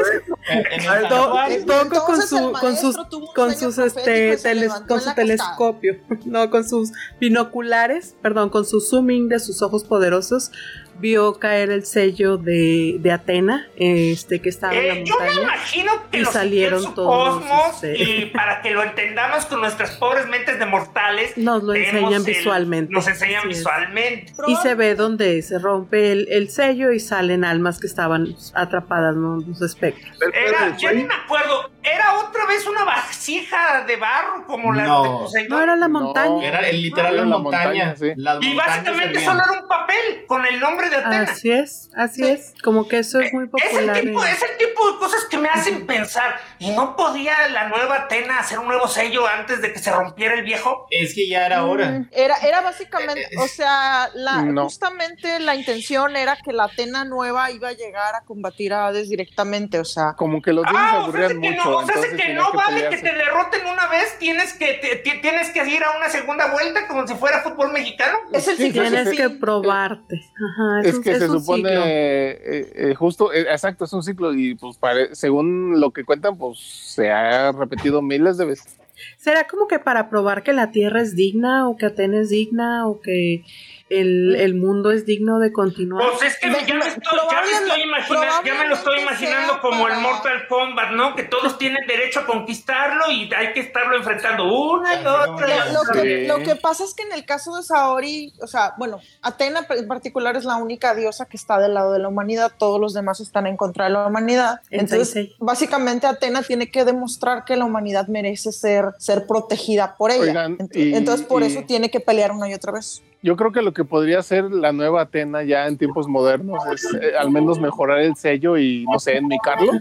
Eh, toco con su con sus con sus este teles- con su telescopio, no con sus binoculares, perdón, con su zooming de sus ojos poderosos vio caer el sello de, de Atena, este que estaba en la Eh, yo me montaña. imagino que y salieron su todos, cosmos este- y para que lo entendamos con nuestras pobres mentes de mortales. Nos lo enseñan el- visualmente. Nos enseñan Así es. visualmente. Y se ve donde se rompe el, el sello y salen almas que estaban atrapadas, ¿no? Los espectros. Era, ya ni me acuerdo, era otra vez una vasija de barro como las No. de Poseidón. No era la No. montaña. Era el literal Era la la montaña. montaña, sí. Y básicamente solo era un papel con el nombre de. Así es, así es. Como que eso es muy Es el, popular. tipo, en- es el tipo de cosas que me hacen pensar. ¿Y no podía la nueva Atena hacer un nuevo sello antes de que se rompiera el viejo? Es que ya era hora. Mm, Era, era básicamente, Eh, o sea, la, No. justamente la intención era que la Atena nueva iba a llegar a combatir a Hades directamente, o sea, Como que los dioses Ah, o sea, aburrían que mucho, no, o sea, entonces que no que vale que te derroten una vez, tienes que, te- ti- tienes que ir a una segunda vuelta como si fuera fútbol mexicano. es el Sí, Tienes que probarte. Ajá, Es un- que se un supone, eh, eh, justo, eh, exacto, es un ciclo y pues según lo que cuentan, pues se ha repetido miles de veces. ¿Será como que para probar que la Tierra es digna o que Atenas es digna o que el, el mundo es digno de continuar. Pues es que Me- ya me estoy, ya me estoy imaginando, ya me lo estoy imaginando como el Mortal Kombat, ¿no? Que todos tienen derecho a conquistarlo y hay que estarlo enfrentando una y otra. Lo, que, Sí. lo que pasa es que en el caso de Saori, o sea, bueno, Atena en particular es la única diosa que está del lado de la humanidad, todos los demás están en contra de la humanidad. En Entonces, básicamente Atena tiene que demostrar que la humanidad merece ser, ser protegida por ella. Oigan, Ent- y- Entonces, por y- eso tiene que pelear una y otra vez. Yo creo que lo que podría ser la nueva Atena ya en tiempos modernos es eh, al menos mejorar el sello y, no sé, enmicarlo.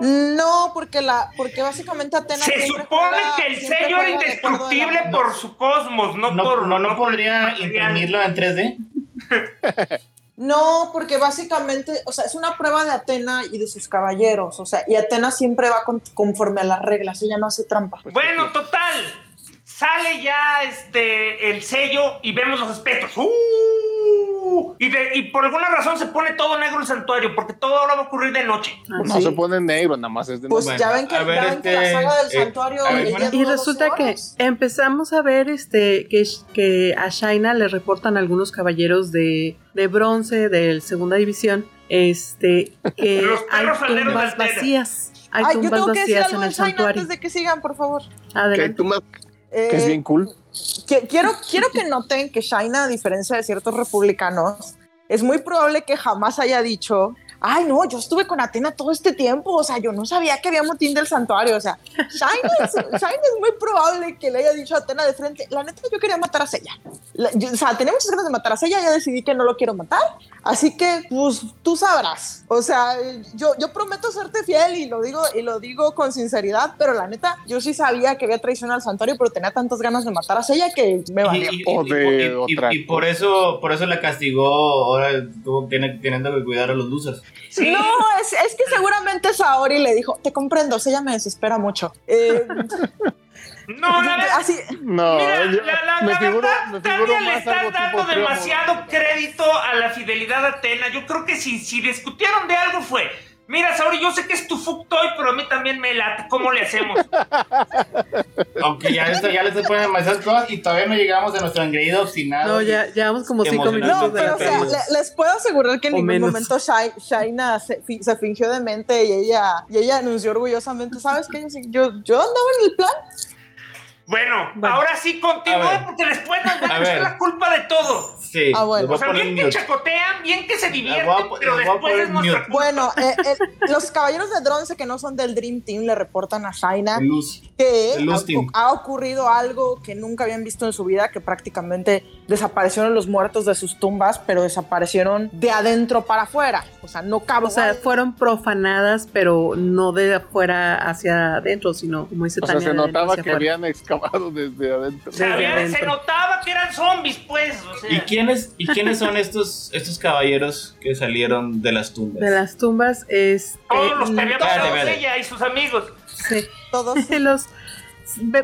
No, porque la, porque básicamente Atena Se supone juega- que el sello era de indestructible por su cosmos, no, No, por. no, no por podría imprimirlo en 3D. No, porque básicamente, o sea, es una prueba de Atena y de sus caballeros, o sea, y Atena siempre va con- conforme a las reglas, ella no hace trampa. Bueno, total. Sale ya este el sello y vemos los espectros. ¡Uh! Y, de- y por alguna razón se pone todo negro el santuario, porque todo ahora va a ocurrir de noche. Ah, No sí. se pone negro, nada más es de Pues Bueno, ya ven que, ver, ya ven que la este, saga del eh, santuario ver, bueno. Y resulta 12 que empezamos a ver este que, que a Shaina le reportan algunos caballeros de, de bronce de segunda división, este que Los hay tumbas vacías, hay Ay, yo tumbas tengo que decir vacías algo en el santuario. antes de que sigan, por favor. Que Adelante. tú más- Eh, que es bien cool. qui- quiero, quiero que noten que Shaina, a diferencia de ciertos republicanos, es muy probable que jamás haya dicho, ay no, yo estuve con Atena todo este tiempo, o sea, yo no sabía que había motín del santuario, o sea, Shaina es, muy probable que le haya dicho a Atena de frente, la neta yo quería matar a Sella. La- yo- o sea, tenía muchas ganas de matar a Sella, ya decidí que no lo quiero matar, así que pues tú sabrás, o sea, yo, yo prometo serte fiel y lo digo y lo digo con sinceridad, pero la neta yo sí sabía que había traición al santuario, pero tenía tantas ganas de matar a Sella que me valió. Y, y- y- de y- y- otra y por eso, por eso la castigó, ahora tuvo, tiene, teniendo que cuidar a los losers. Sí. No, es, es que seguramente Saori le dijo, te comprendo, ella me desespera mucho. Eh, No, la verdad. así, No, Mira, yo- la, la- me la figuro, verdad, me Tania le algo dando demasiado crédito a la fidelidad a Atena. Yo creo que si, si discutieron de algo fue, mira, Saori, yo sé que es tu fucktoy, pero a mí también me late. ¿Cómo le hacemos? Aunque ya, esto, ya le estoy poniendo demasiadas cosas y todavía no llegamos a nuestro engreído obstinado. No, ya llevamos como cinco minutos no, de pero la o sea, le- les puedo asegurar que en O ningún menos. momento Shai- Shaina se, fi- se fingió de mente y ella, y ella anunció orgullosamente, ¿sabes qué? Yo, yo andaba en el plan. Bueno, Bueno. ahora sí A continúe ver. porque después nos van a A echar la culpa de todo. Sí, Ah, bueno. O sea, bien que chacotean, bien que se divierten, pero después es nuestra culpa. Bueno, eh, eh, los caballeros de bronce que no son del Dream Team le reportan a Shaina que ha, ocurrido algo que nunca habían visto en su vida, que prácticamente desaparecieron los muertos de sus tumbas, pero desaparecieron de adentro para afuera. O sea, no cabe. O sea, fueron profanadas, pero no de afuera hacia adentro, sino como dice O sea, se notaba que habían excavado desde adentro. Desde Había- se notaba que eran zombies, pues. O sea, ¿Y quiénes, ¿Y quiénes son estos, estos caballeros que salieron de las tumbas? De las tumbas, este, todos los que había matado ella y sus amigos. sí. todos. los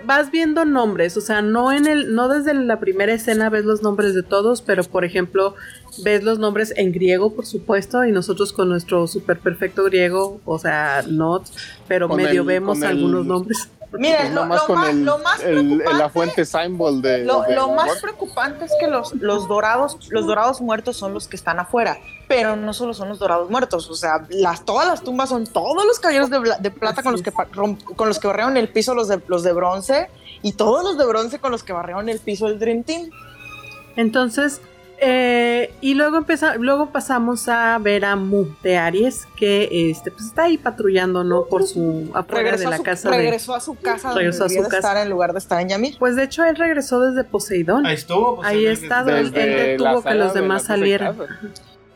vas viendo nombres, o sea, no en el no desde la primera escena ves los nombres de todos, pero por ejemplo, ves los nombres en griego, por supuesto, y nosotros con nuestro super perfecto griego, o sea, not, pero Con medio el- vemos el- algunos nombres. Miren, lo, más lo con más, el, lo más el- el- la preocupante- fuente symbol de. Lo, de- lo más preocupante es que los, los dorados, los dorados muertos son los que están afuera, pero no solo son los dorados muertos, o sea, las, todas las tumbas son todos los caballeros de, de plata con los, que, con los que barrieron el piso los de, los de bronce y todos los de bronce con los que barrieron el piso del Dream Team. Entonces, eh, y luego empeza- luego pasamos a ver a Mu de Aries, que este pues está ahí patrullando, ¿no? Por su afuera Regresó, de a la su, casa de. regresó a su casa donde a su casa. estar en lugar de estar en Yamir. Pues de hecho él regresó desde Poseidón. Ahí estuvo. pues, Ahí está, él- detuvo que los de demás de salieran.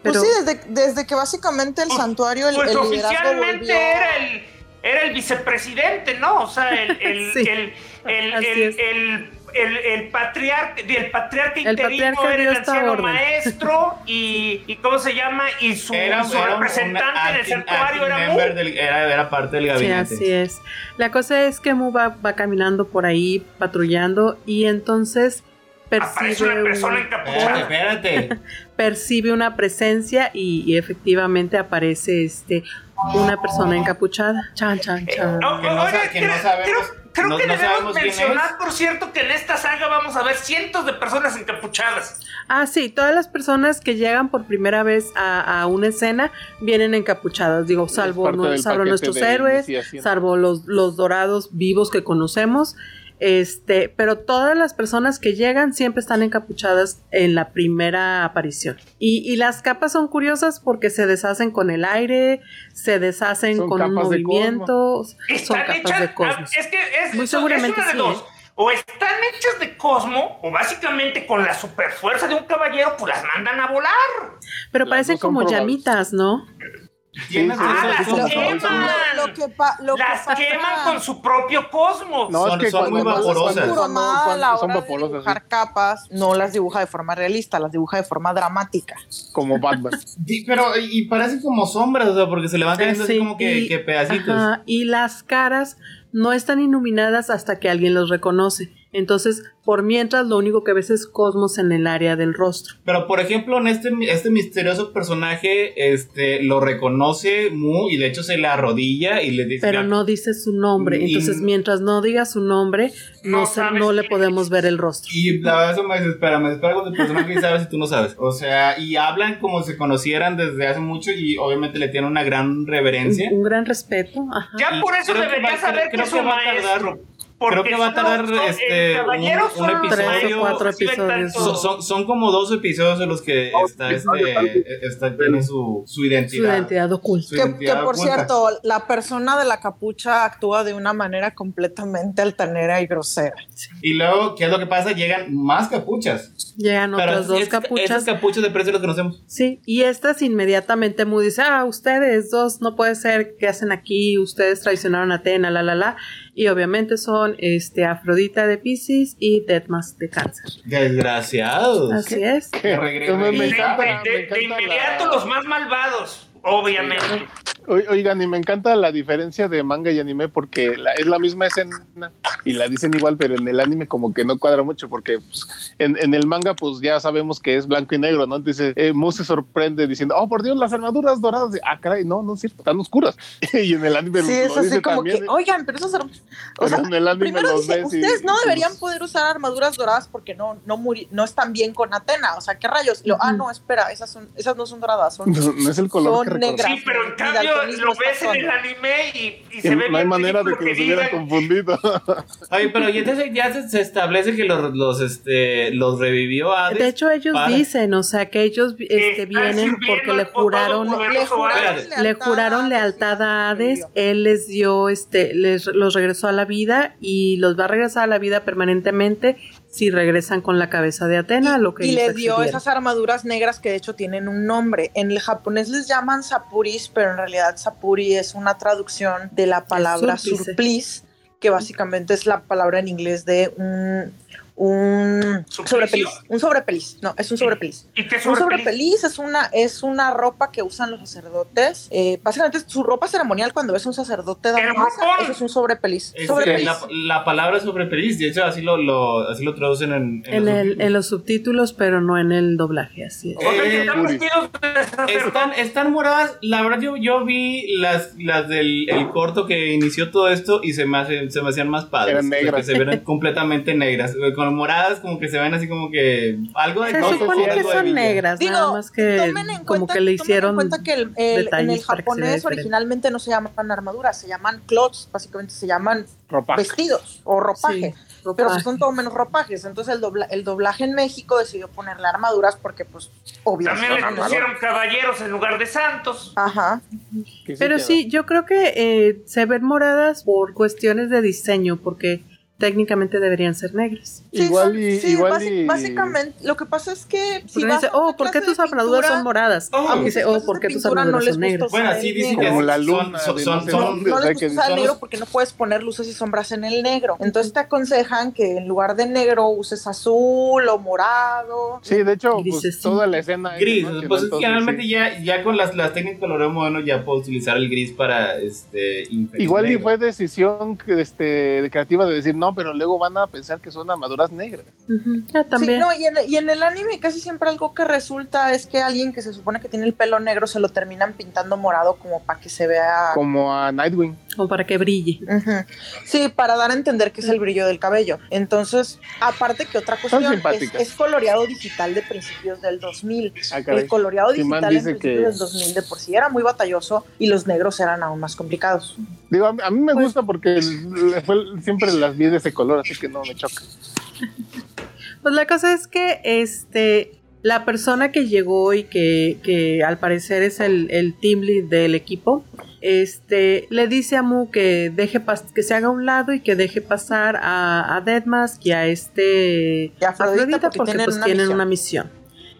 Pero pues sí, desde, desde que básicamente el Pues- santuario, el, Pues el oficialmente volvió... era el era el vicepresidente, ¿no? O sea, el, el, Sí, el, el, así el, patriarca, el patriarca El interino patriarca era el anciano orden. maestro y, y ¿cómo se llama? Y su, Era, su era un- representante un en el santuario era Mu. del- era, era parte del Sí, gabinete. así es. La cosa es que Mu va, va caminando por ahí, patrullando, y entonces Aparece una percibe, persona Espérate, encapuchada. espérate. percibe una presencia y, y efectivamente aparece este una persona encapuchada. Chan, chan, chan. Oh, que no sa- que no creo- sabemos- creo- no, que no debemos mencionar, por cierto, que en esta saga vamos a ver cientos de personas encapuchadas. Ah, sí, todas las personas que llegan por primera vez a, a una escena vienen encapuchadas, digo, salvo, no- salvo nuestros héroes, salvo los, los dorados vivos que conocemos. Este, pero todas las personas que llegan siempre están encapuchadas en la primera aparición. Y, y las capas son curiosas porque se deshacen con el aire, se deshacen Son con un capas de movimiento, son Están capas hechas. de cosmos. Es que es, Muy es seguramente una de sí, dos. ¿eh? O están hechas de cosmo, o básicamente con la superfuerza de un caballero, pues las mandan a volar. Pero Las parecen como probables. llamitas, ¿no? Tienes Ah, las queman. son- Lo que, pa- lo que las pasa- queman con su propio cosmos. No, Son- es que son muy vaporosas. cuando- son vaporosas, dibujar sí, capas no las dibuja de forma realista, las dibuja de forma dramática. como Batman. Sí, pero y parecen como sombras, o sea, porque se le van cayendo así Sí, como que, y- que pedacitos. Ajá, y las caras no están iluminadas hasta que alguien los reconoce. Entonces, por mientras, lo único que ves es cosmos en el área del rostro. Pero por ejemplo, en este, este misterioso personaje, este, lo reconoce Mu y de hecho se le arrodilla y le dice. Pero no dice su nombre. Y- Entonces, mientras no diga su nombre, no, No se- sabes no le podemos ver el rostro. Y la verdad eso me desespera, me desespera cuando el personaje sabe si tú no sabes. O sea, y hablan como si se conocieran desde hace mucho y obviamente le tienen una gran reverencia. Un, un gran respeto. Ajá. Ya Y por eso va- saber que es va a tardar- creo que va a tardar, son- este, un- episodio. o cuatro episodios. Son, son, son como dos episodios en los que está, este, está, tiene su, su Su identidad. identidad oculta. Su Que, que identidad por oculta. cierto, la persona de la capucha actúa de una manera completamente altanera y grosera. Y luego, ¿qué es lo que pasa? Llegan más capuchas. Llegan Pero otras dos es- capuchas. Esas capuchas de precio los conocemos. Sí, y estas inmediatamente dice, ah, ustedes dos no puede ser, ¿qué hacen aquí? Ustedes traicionaron a Atena, la, la, la. Y obviamente son este Afrodita de Pisces y Deadmas de Cáncer. Desgraciados. Así es. Que- regre- que me, me De, encanta, de- me de- de encanta inmediato la- los más malvados, obviamente. Oigan, y me encanta la diferencia de manga y anime porque la- es la misma escena y la dicen igual, pero en el anime como que no cuadra mucho porque pues, en, en el manga pues ya sabemos que es blanco y negro, ¿no? Entonces eh, Mu se sorprende diciendo, oh por Dios, las armaduras doradas. Ah, caray, no, no es cierto, están oscuras. y en el anime Sí, lo es así dice como también, que, ¿eh? oigan, pero esos her- o Pero sea, en el anime primero los dice, ves y- ustedes no deberían poder usar armaduras doradas porque no, no, muri- no están bien con Atena. O sea, ¿qué rayos? Y lo, ah, no, espera, esas, son, esas no son doradas, son, No, no es el color son que negras. Sí, pero en cambio lo ves en el anime y, se ve no hay manera de ridículo que los hubiera digan, confundido. Oye, pero ya, entonces ya se, se establece que los, los, este, los revivió Hades. De hecho, ellos para- dicen, o sea, que ellos este, vienen porque le juraron, Le juraron. Espérate. le juraron lealtad a Hades, él les dio, este, les los regresó a la vida y los va a regresar a la vida permanentemente si regresan con la cabeza de Atena, lo que y ellos le dio esas armaduras negras que de hecho tienen un nombre. En el japonés les llaman sapuris, pero en realidad sapuri es una traducción de la palabra surplice, que básicamente es la palabra en inglés de un un sobrepeliz, un sobrepeliz, no, es un sobrepeliz. ¿Y qué Un sobrepeliz? sobrepeliz es una, es una ropa que usan los sacerdotes. Eh, básicamente su ropa ceremonial cuando ves a un sacerdote dar ¡El misa, ropón! eso es un sobrepeliz. Este, Sobrepeliz. la, la palabra sobrepeliz, de hecho así lo, lo, así lo traducen en, en En, los el, subtítulos. en los subtítulos, pero no en el doblaje, así es. Eh, están de. Están, están moradas, la verdad yo, yo vi las, las del el corto que inició todo esto y se me, hacen- se me hacían más padres. Eran negras. que se ven completamente negras. Con moradas como que se ven así como que algo de Se supone que son negras, Digo, nada más que tomen en como cuenta, que le tomen hicieron en cuenta que el- en japonés originalmente no se llaman armaduras, se llaman cloths, básicamente se llaman vestidos o ropaje. Sí, Pero pues son todo menos ropajes. Entonces el, dobla- el doblaje en México decidió ponerle armaduras porque, pues, obvio. También armaduras. pusieron caballeros en lugar de santos. Ajá. Pero sí, yo creo que eh, se ven moradas por cuestiones de diseño, porque técnicamente deberían ser negras. Sí, Igual son- y- sí, igual basi- y- Básicamente, lo que pasa es que. Si vas dice, oh, ¿por qué tus pintura, son moradas? Oh. dice, oh, ¿por qué tus no les son gusta negras? Bueno, sí, dicen negro. que Como la luna son- son- no son- no o sea, les gusta usar negro porque no puedes poner luces y sombras en el negro. Entonces te aconsejan que en lugar de negro uses azul o morado. Sí, de hecho, pues, toda la escena es Gris, noche, pues ¿no? Sí. ya, ya con las, las técnicas de color moderno ya puedo utilizar el gris para este Igual y fue decisión este, creativa de decir, no, pero luego van a pensar que son armaduras negras. Ah, Sí, también. no, y en, y en el anime casi siempre algo que resulta es que alguien que se supone que tiene el pelo negro se lo terminan pintando morado como para que se vea. Como a Nightwing. Como para que brille. Sí, para dar a entender que es el brillo del cabello. Entonces, aparte que otra cuestión es, es coloreado digital de principios del 2000. Ah. El coloreado digital en dice principios que- del 2000 de por sí era muy batalloso y los negros eran aún más complicados. Digo, a mí, a mí me Pues- gusta porque siempre las vi de ese color, así que no me choca. Pues la cosa es que este la persona que llegó y que, que al parecer es el, el team lead del equipo, este le dice a Mu que deje pas- que se haga a un lado y que deje pasar a, a Deadmask y a este Y a Afrodita porque porque tienen pues una tienen misión. una misión.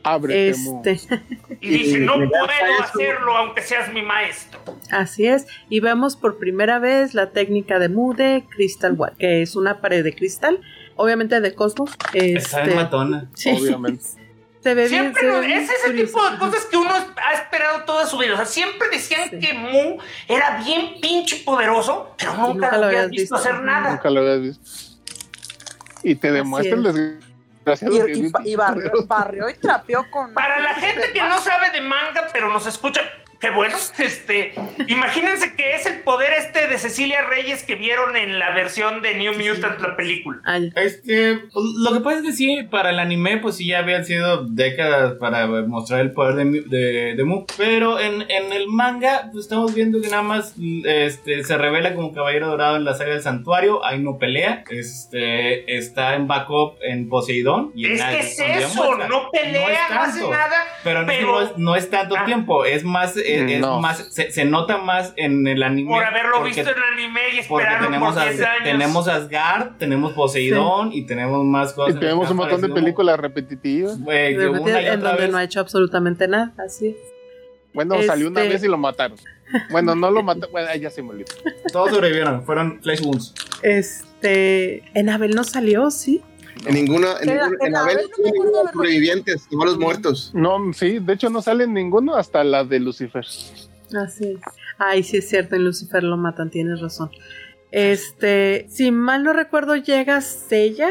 Ábrete. Este, Y dice, no puedo hacerlo aunque seas mi maestro. así es. Y vemos por primera vez la técnica de Mu de Crystal Wall, que es una pared de cristal, obviamente de cosmos. Está Este, en matona. sí. Obviamente. Se ve bien. Siempre es ese curioso. tipo de cosas que uno ha esperado toda su vida. O sea, siempre decían Sí. que Mu era bien pinche poderoso, pero nunca, nunca lo lo habías visto, visto. hacer nada. Nunca lo habías visto. Y te demuestra el es. desgraciado Y, y, y barrió, barrió y trapeó con. Para la gente que no sabe de manga, pero nos escucha, qué bueno. Este, imagínense que es el poder este de Cecilia Reyes que vieron en la versión de New Mutant, la película. Este, pues, lo que pasa es que sí, para el anime, pues sí, ya habían sido décadas para mostrar el poder de, de, de Mu. Pero en, en el manga, pues estamos viendo que nada más este, se revela como caballero dorado en la saga del santuario. Ahí no pelea. Este, está en backup en Poseidón. Y Es que es eso, no pelea, no, hace tanto. nada. Pero, no- pero- no, es, no es tanto Ah. tiempo, es más, es, es No. más se, se nota más en el anime. Por haberlo porque- visto en anime y esperarlo tenemos, por a- 10 años. tenemos Asgard, tenemos Poseidón y tenemos más Y cosas. tenemos un montón de películas repetitivas. una y en otra donde vez. no ha hecho absolutamente nada, así es. Bueno, salió una Este- vez y lo mataron. Bueno, no lo mataron. Bueno, ahí ya se me olvidó. Todos sobrevivieron, fueron flash wounds. Este, en Abel no salió, sí. En ninguno, en, ningún- en Abel no sobrevivientes, todos los muertos. No, sí, de hecho no sale ninguno hasta la de Lucifer. Así es. Ay, sí es cierto, en Lucifer lo matan, tienes razón. Este, si mal no recuerdo, llega Sella.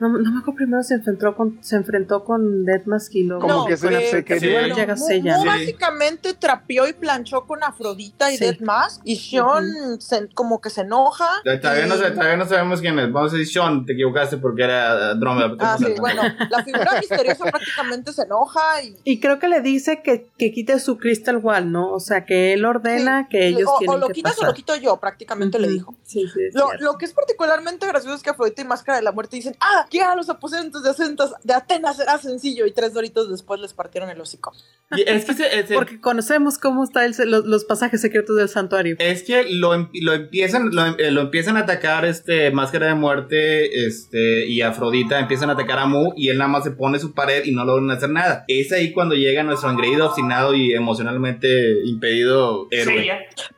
No, no me acuerdo primero se enfrentó con, se enfrentó con Deathmask y luego. Como que se- eh, se quería- Primero Sí. llega Sella. Sí. básicamente trapeó y planchó con Afrodita y Sí. Deathmask y Shion se- como que se enoja. Todavía no, y- sé- todavía no sabemos quién es. Vamos a decir, Sean, te equivocaste porque era Andrómeda. Ah, sí, bueno, la figura misteriosa prácticamente se enoja y Y creo que le dice que, que quite su Crystal Wall, ¿no? O sea, que él ordena que ellos o, o lo que quitas o lo quito yo, prácticamente le dijo. Sí, sí, Lo, lo que es particularmente gracioso es que Afrodita y Máscara de la Muerte dicen, ah, ya los aposentos de, Acentas- de Atenas era sencillo y tres doritos después les partieron el hocico. Y Es que, se- se- Porque conocemos cómo están los, los pasajes secretos del santuario. es que lo, em- lo empiezan lo, eh, lo empiezan a atacar este Máscara de Muerte este y Afrodita empiezan a atacar a Mu y él nada más se pone su pared y no logran hacer nada. Es ahí cuando llega nuestro engreído, obstinado y emocionalmente impedido héroe. Sí.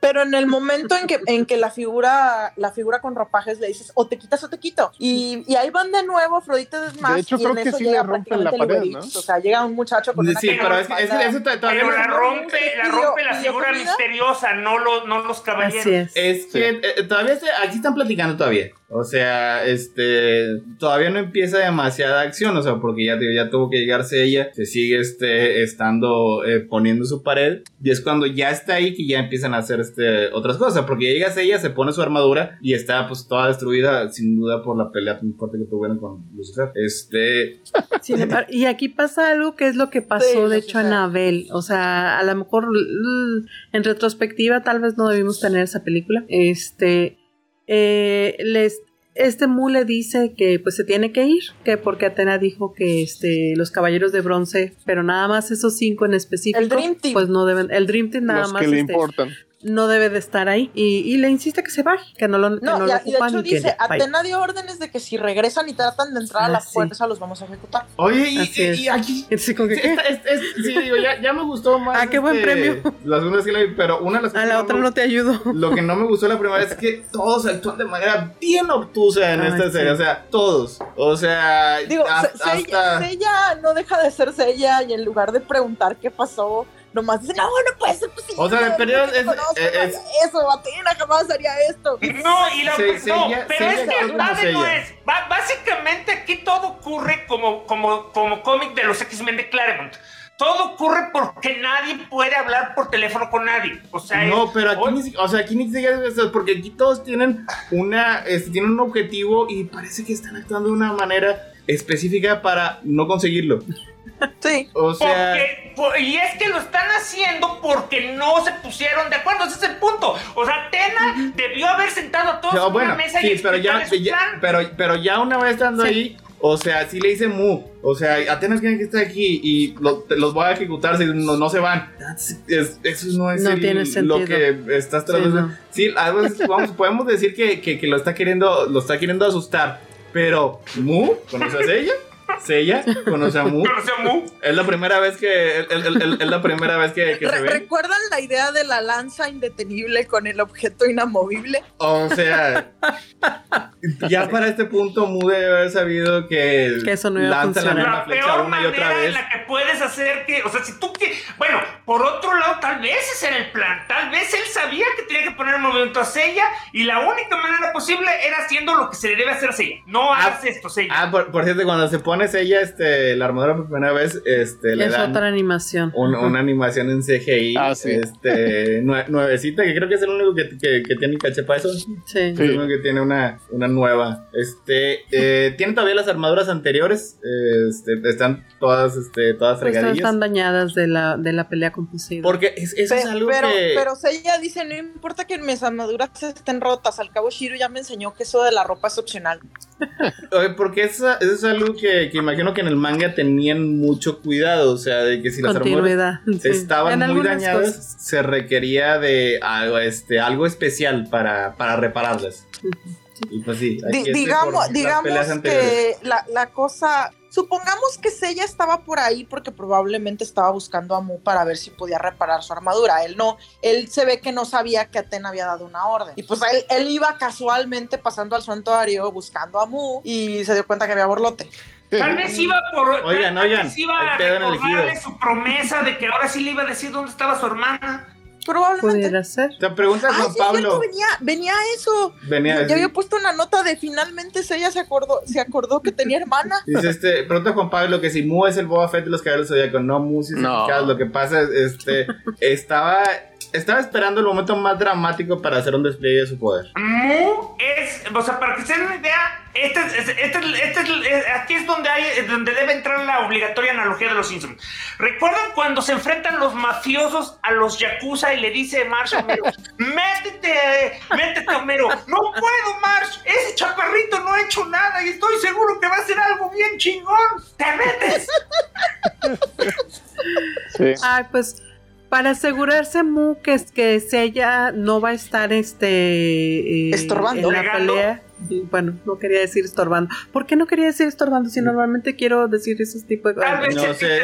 Pero en el momento en que, en que la figura, la figura con ropajes le dices, o te quitas o te quito. Y, y ahí van de nuevo Afrodita De hecho, creo que sí le rompen la pared, ¿no? O sea, llega un muchacho con una Sí, pero es, es- to- todavía Pero no- la rompe, la rompe la figura misteriosa, no, lo- no los caballeros. Así es. Es que eh, todavía se- aquí están platicando todavía. O sea, este todavía no empieza demasiada acción, o sea, porque ya, ya tuvo que llegarse ella, se sigue este estando eh, poniendo su pared y es cuando ya está ahí que ya empiezan a hacer este otras cosas, porque ya llegas ella, se pone su armadura y está pues toda destruida sin duda por la pelea tan fuerte que tuvieron con Lucifer. Este, Sin embargo, y aquí pasa algo que es lo que pasó, Sí, de hecho, en. Abel. O sea, a lo mejor en retrospectiva tal vez no debimos tener esa película. Este, eh, les, este Mu le dice que pues se tiene que ir, que porque Atena dijo que este, los caballeros de bronce, pero nada más esos cinco en específico, El Dream Team. pues no deben, el Dream Team nada los más que le este, importan. No debe de estar ahí. Y, y le insiste que se vaya, que no lo, que No, no y, lo a- y de hecho dice. Atena dio órdenes de que si regresan y tratan de entrar a la Ah, sí. fuerza los vamos a ejecutar. oye, y, Así es. y aquí Sí, como que, Sí, esta- es- es- sí, digo, ya, ya me gustó más. Ah, qué buen este, premio. Las unas que la vi, pero una de las A la otra no te ayudo. Lo que no me gustó la primera vez es que todos actúan de manera bien obtusa en Ay, esta sí. serie. O sea, todos. O sea, Digo, Se- hasta. Seiya no deja de ser Seiya y en lugar de preguntar qué pasó, nomás dice, no, no puede ser posible. O sea, te es- conozco, es- eso, Atena jamás haría esto. No, y la, Se- no, pero es que Ave no es. Ba- básicamente aquí todo ocurre como, como, como cómic de los X-Men de Claremont. todo ocurre porque nadie puede hablar por teléfono con nadie. O sea, No, es- pero aquí hoy- ni, o sea, aquí ni siquiera es eso, porque aquí todos tienen una, este, tienen un objetivo y parece que están actuando de una manera específica para no conseguirlo. Sí. O sea, Porque- por- y es que lo están haciendo porque no se pusieron de acuerdo, ese es el punto. O sea, Atena debió haber sentado a todos no, en bueno, una mesa sí, y pero ya, su ya- plan. pero, pero ya una vez estando Sí. ahí, o sea, sí le dice Mu, o sea, Atenas tiene que estar aquí y lo- los voy a ejecutar si no, no se van. Es- eso no es No el- tiene lo sentido. que estás tratando. no. Sí, a veces vamos, podemos decir que, que, que lo está queriendo, lo está queriendo asustar, pero Mu conoce a Sella, Sella conoce a Mu. Pero, o sea, Mu, Es la primera vez que es, es- es- es la primera vez que, que se ven. ¿Recuerdan la idea de la lanza indetenible con el objeto inamovible? O sea, ya para este punto Mu debe haber sabido que, Que eso no iba a lanza la funcionar. la flecha peor una y otra manera en la que puedes hacer que, o sea, si tú quieres, bueno, por otro lado, tal vez ese era el plan, tal vez él sabía que tenía que poner en movimiento a Sella y la única manera posible era haciendo lo que se le debe hacer a Sella. No Ah, hagas esto, Sella. Ah, por, por cierto, cuando se pone ella este, la armadura por primera vez, este, le Es dan otra animación. un- una animación en CGI, Ah, sí. este, nue- nuevecita, que creo que es el único que, que, que tiene caché para eso. Sí. Es el único que tiene una, una nueva. Este, eh, tiene todavía las armaduras anteriores, este, están todas, este, todas Pues fregadillas. están dañadas de la, de la pelea con Poseidon. Porque es, eso es Pe- algo pero, que... pero ella dice, no importa que mis armaduras estén rotas, al cabo Shiro ya me enseñó que eso de la ropa es opcional. Oye, Porque eso, eso es algo que, que imagino que en el manga tenían mucho cuidado, o sea, de que si las armaduras sí. estaban En muy dañadas, cosas. se requería de algo, este, algo especial para, para repararlas. Y pues sí, este digamos digamos que la, la cosa, supongamos que Sella estaba por ahí porque probablemente estaba buscando a Mu para ver si podía reparar su armadura. Él no, él se ve que no sabía que Atena había dado una orden. Y pues él, él iba casualmente pasando al santuario buscando a Mu y se dio cuenta que había borlote. Tal vez iba por. Oigan, tal oigan, vez iba a recordarle su promesa de que ahora sí le iba a decir dónde estaba su hermana. Probablemente. Pudiera ser. Te pregunta Ah, Juan sí, es cierto, Pablo. venía, venía eso. Venía decir- había puesto una nota de finalmente ella se acordó, se acordó que tenía hermana. Dice este, pregunta Juan Pablo que si Mu es el Boba Fett de los Caballeros Zodíaco. No, Mu es No. Lo que pasa es, este, estaba, estaba esperando el momento más dramático para hacer un despliegue de su poder. Mu es, o sea, para que se den una idea, este, es- este, es- este es- aquí es donde hay, donde debe entrar la obligatoria analogía de los Simpsons. ¿Recuerdan cuando se enfrentan los mafiosos a los yakuza y le dice Marsh a Homero, métete, métete Homero, no puedo Marsh, ese chaparrito no ha hecho nada y estoy seguro que va a hacer algo bien chingón, te metes. Sí. Ay, pues para asegurarse Mu que, que ella no va a estar este eh, Estorbando. en la pelea. Bueno, no quería decir estorbando. ¿Por qué no quería decir estorbando si normalmente quiero decir esos tipos de Tal cosas? vez No sé,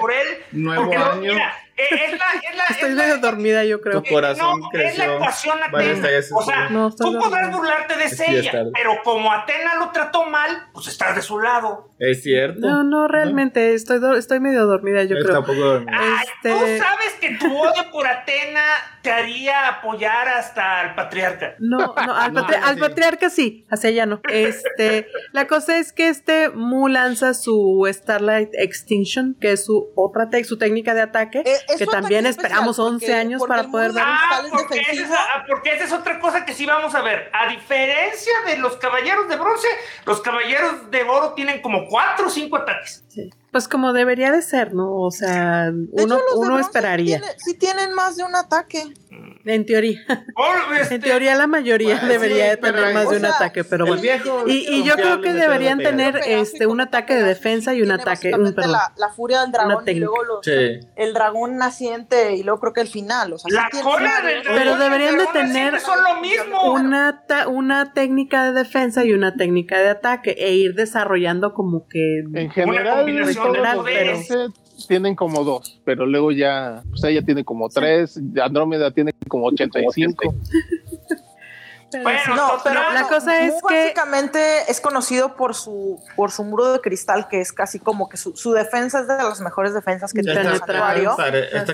por él. nuevo año. mira, es la, es la, Estoy es la- medio dormida, yo creo. Tu corazón no, creció. Es la ecuación Atena. O sea, No, estoy tú podrás dormida. burlarte de Sí, ella, pero como Atena lo trató mal, pues estás de su lado. Es cierto. No, no, realmente estoy, do- estoy medio dormida, yo Está creo. dormido. Ay, Este- tú sabes que tu odio por Atena te haría apoyar hasta al patriarca. No, no, al, No, patri- no, al sí. patriarca sí, hacia ella no. Este, la cosa es que este Mu lanza su Starlight Extinction, que es su otra su técnica de ataque, Eh, que también esperamos especial, 11 porque- años porque para poder ver. Ah, porque esa, ah, porque esa es otra cosa que sí vamos a ver. A diferencia de los caballeros de bronce, los caballeros de oro tienen como cuatro o cinco ataques. Sí. Pues como debería de ser, ¿no? O sea, De uno, hecho, los de uno esperaría, tiene- sí tienen más de un ataque. en teoría. Oh, este, En teoría la mayoría Bueno, debería sí, de pero tener más de un sea, ataque, pero bueno. viejo. Y, y yo creo que deberían tener este un ataque de defensa y un ataque, un perdón. La, la furia del dragón y luego los- Sí. el dragón naciente y luego creo que el final. O sea, La cola una- del Pero dragón el deberían de tener siempre son lo mismo. una, ta- una técnica de defensa y una técnica de ataque e ir desarrollando como que En general, combinación los tienen como dos, pero luego ya, pues ella tiene como tres, Andrómeda tiene como 85. Bueno, No, pero total, la no, cosa es que- básicamente es conocido por su por su muro de cristal que es casi como que su, su defensa es de las mejores defensas que tiene el santuario,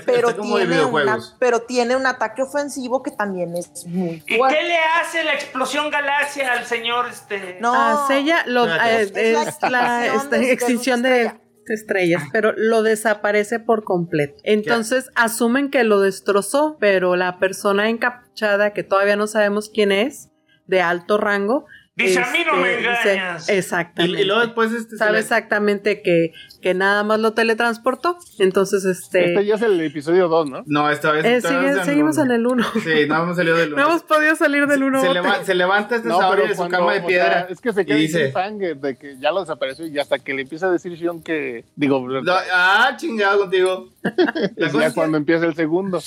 pero tiene una pero tiene un ataque ofensivo que también es muy ¿Y fuerte. qué le hace la explosión galaxia al señor este? No, a Seiya lo, Espérate. eh, Es la es la extinción de estrellas, pero lo desaparece por completo. Entonces asumen que lo destrozó, pero la persona encapuchada, que todavía no sabemos quién es, de alto rango, Dice, a mí no me este, dice- engañas. Y, exactamente. y luego después este, sabe le- exactamente que, que nada más lo teletransportó. Entonces, este. Este ya es el episodio 2, ¿no? No, esta vez eh, sigue- vez seguimos uno. en el 1. Sí, no hemos salido del No uno. hemos podido salir del 1. se, leva- se levanta este No, pero de su cuando, cama de o sea, piedra. es que se queda dice, de que ya lo desapareció y hasta que le empieza a decir Shion que, digo, "No, ah, chingado contigo. La es cosa ya es que cuando empieza el segundo.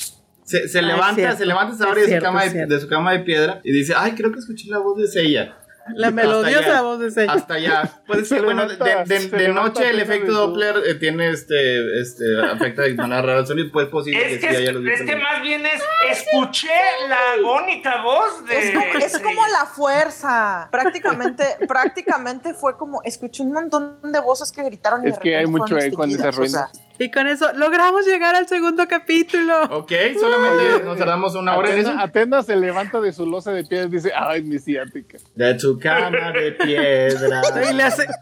se, se Ah, levanta, cierto. se levanta Saori de, su cama de su cama de piedra y dice, ay, creo que escuché la voz de Seiya. La melodiosa allá. voz de ese. Hasta allá. Pues Se que, bueno, de, de- se de noche el efecto Doppler eh, tiene este, este, afecta de manera rara el sonido, pues es posible Es que, que, sí haya es, los es que más bien es, escuché la agónica voz de... Es como, es como la fuerza. Prácticamente, prácticamente fue como, escuché un montón de voces que gritaron. y Es que hay mucho eco en esa extinguidas, o sea, Y con eso logramos llegar al segundo capítulo. Ok, solamente nos tardamos una hora en eso. Atenas se levanta de su losa de piedra y dice, ay, mi ciática. De su cama de piedra. Y le hace.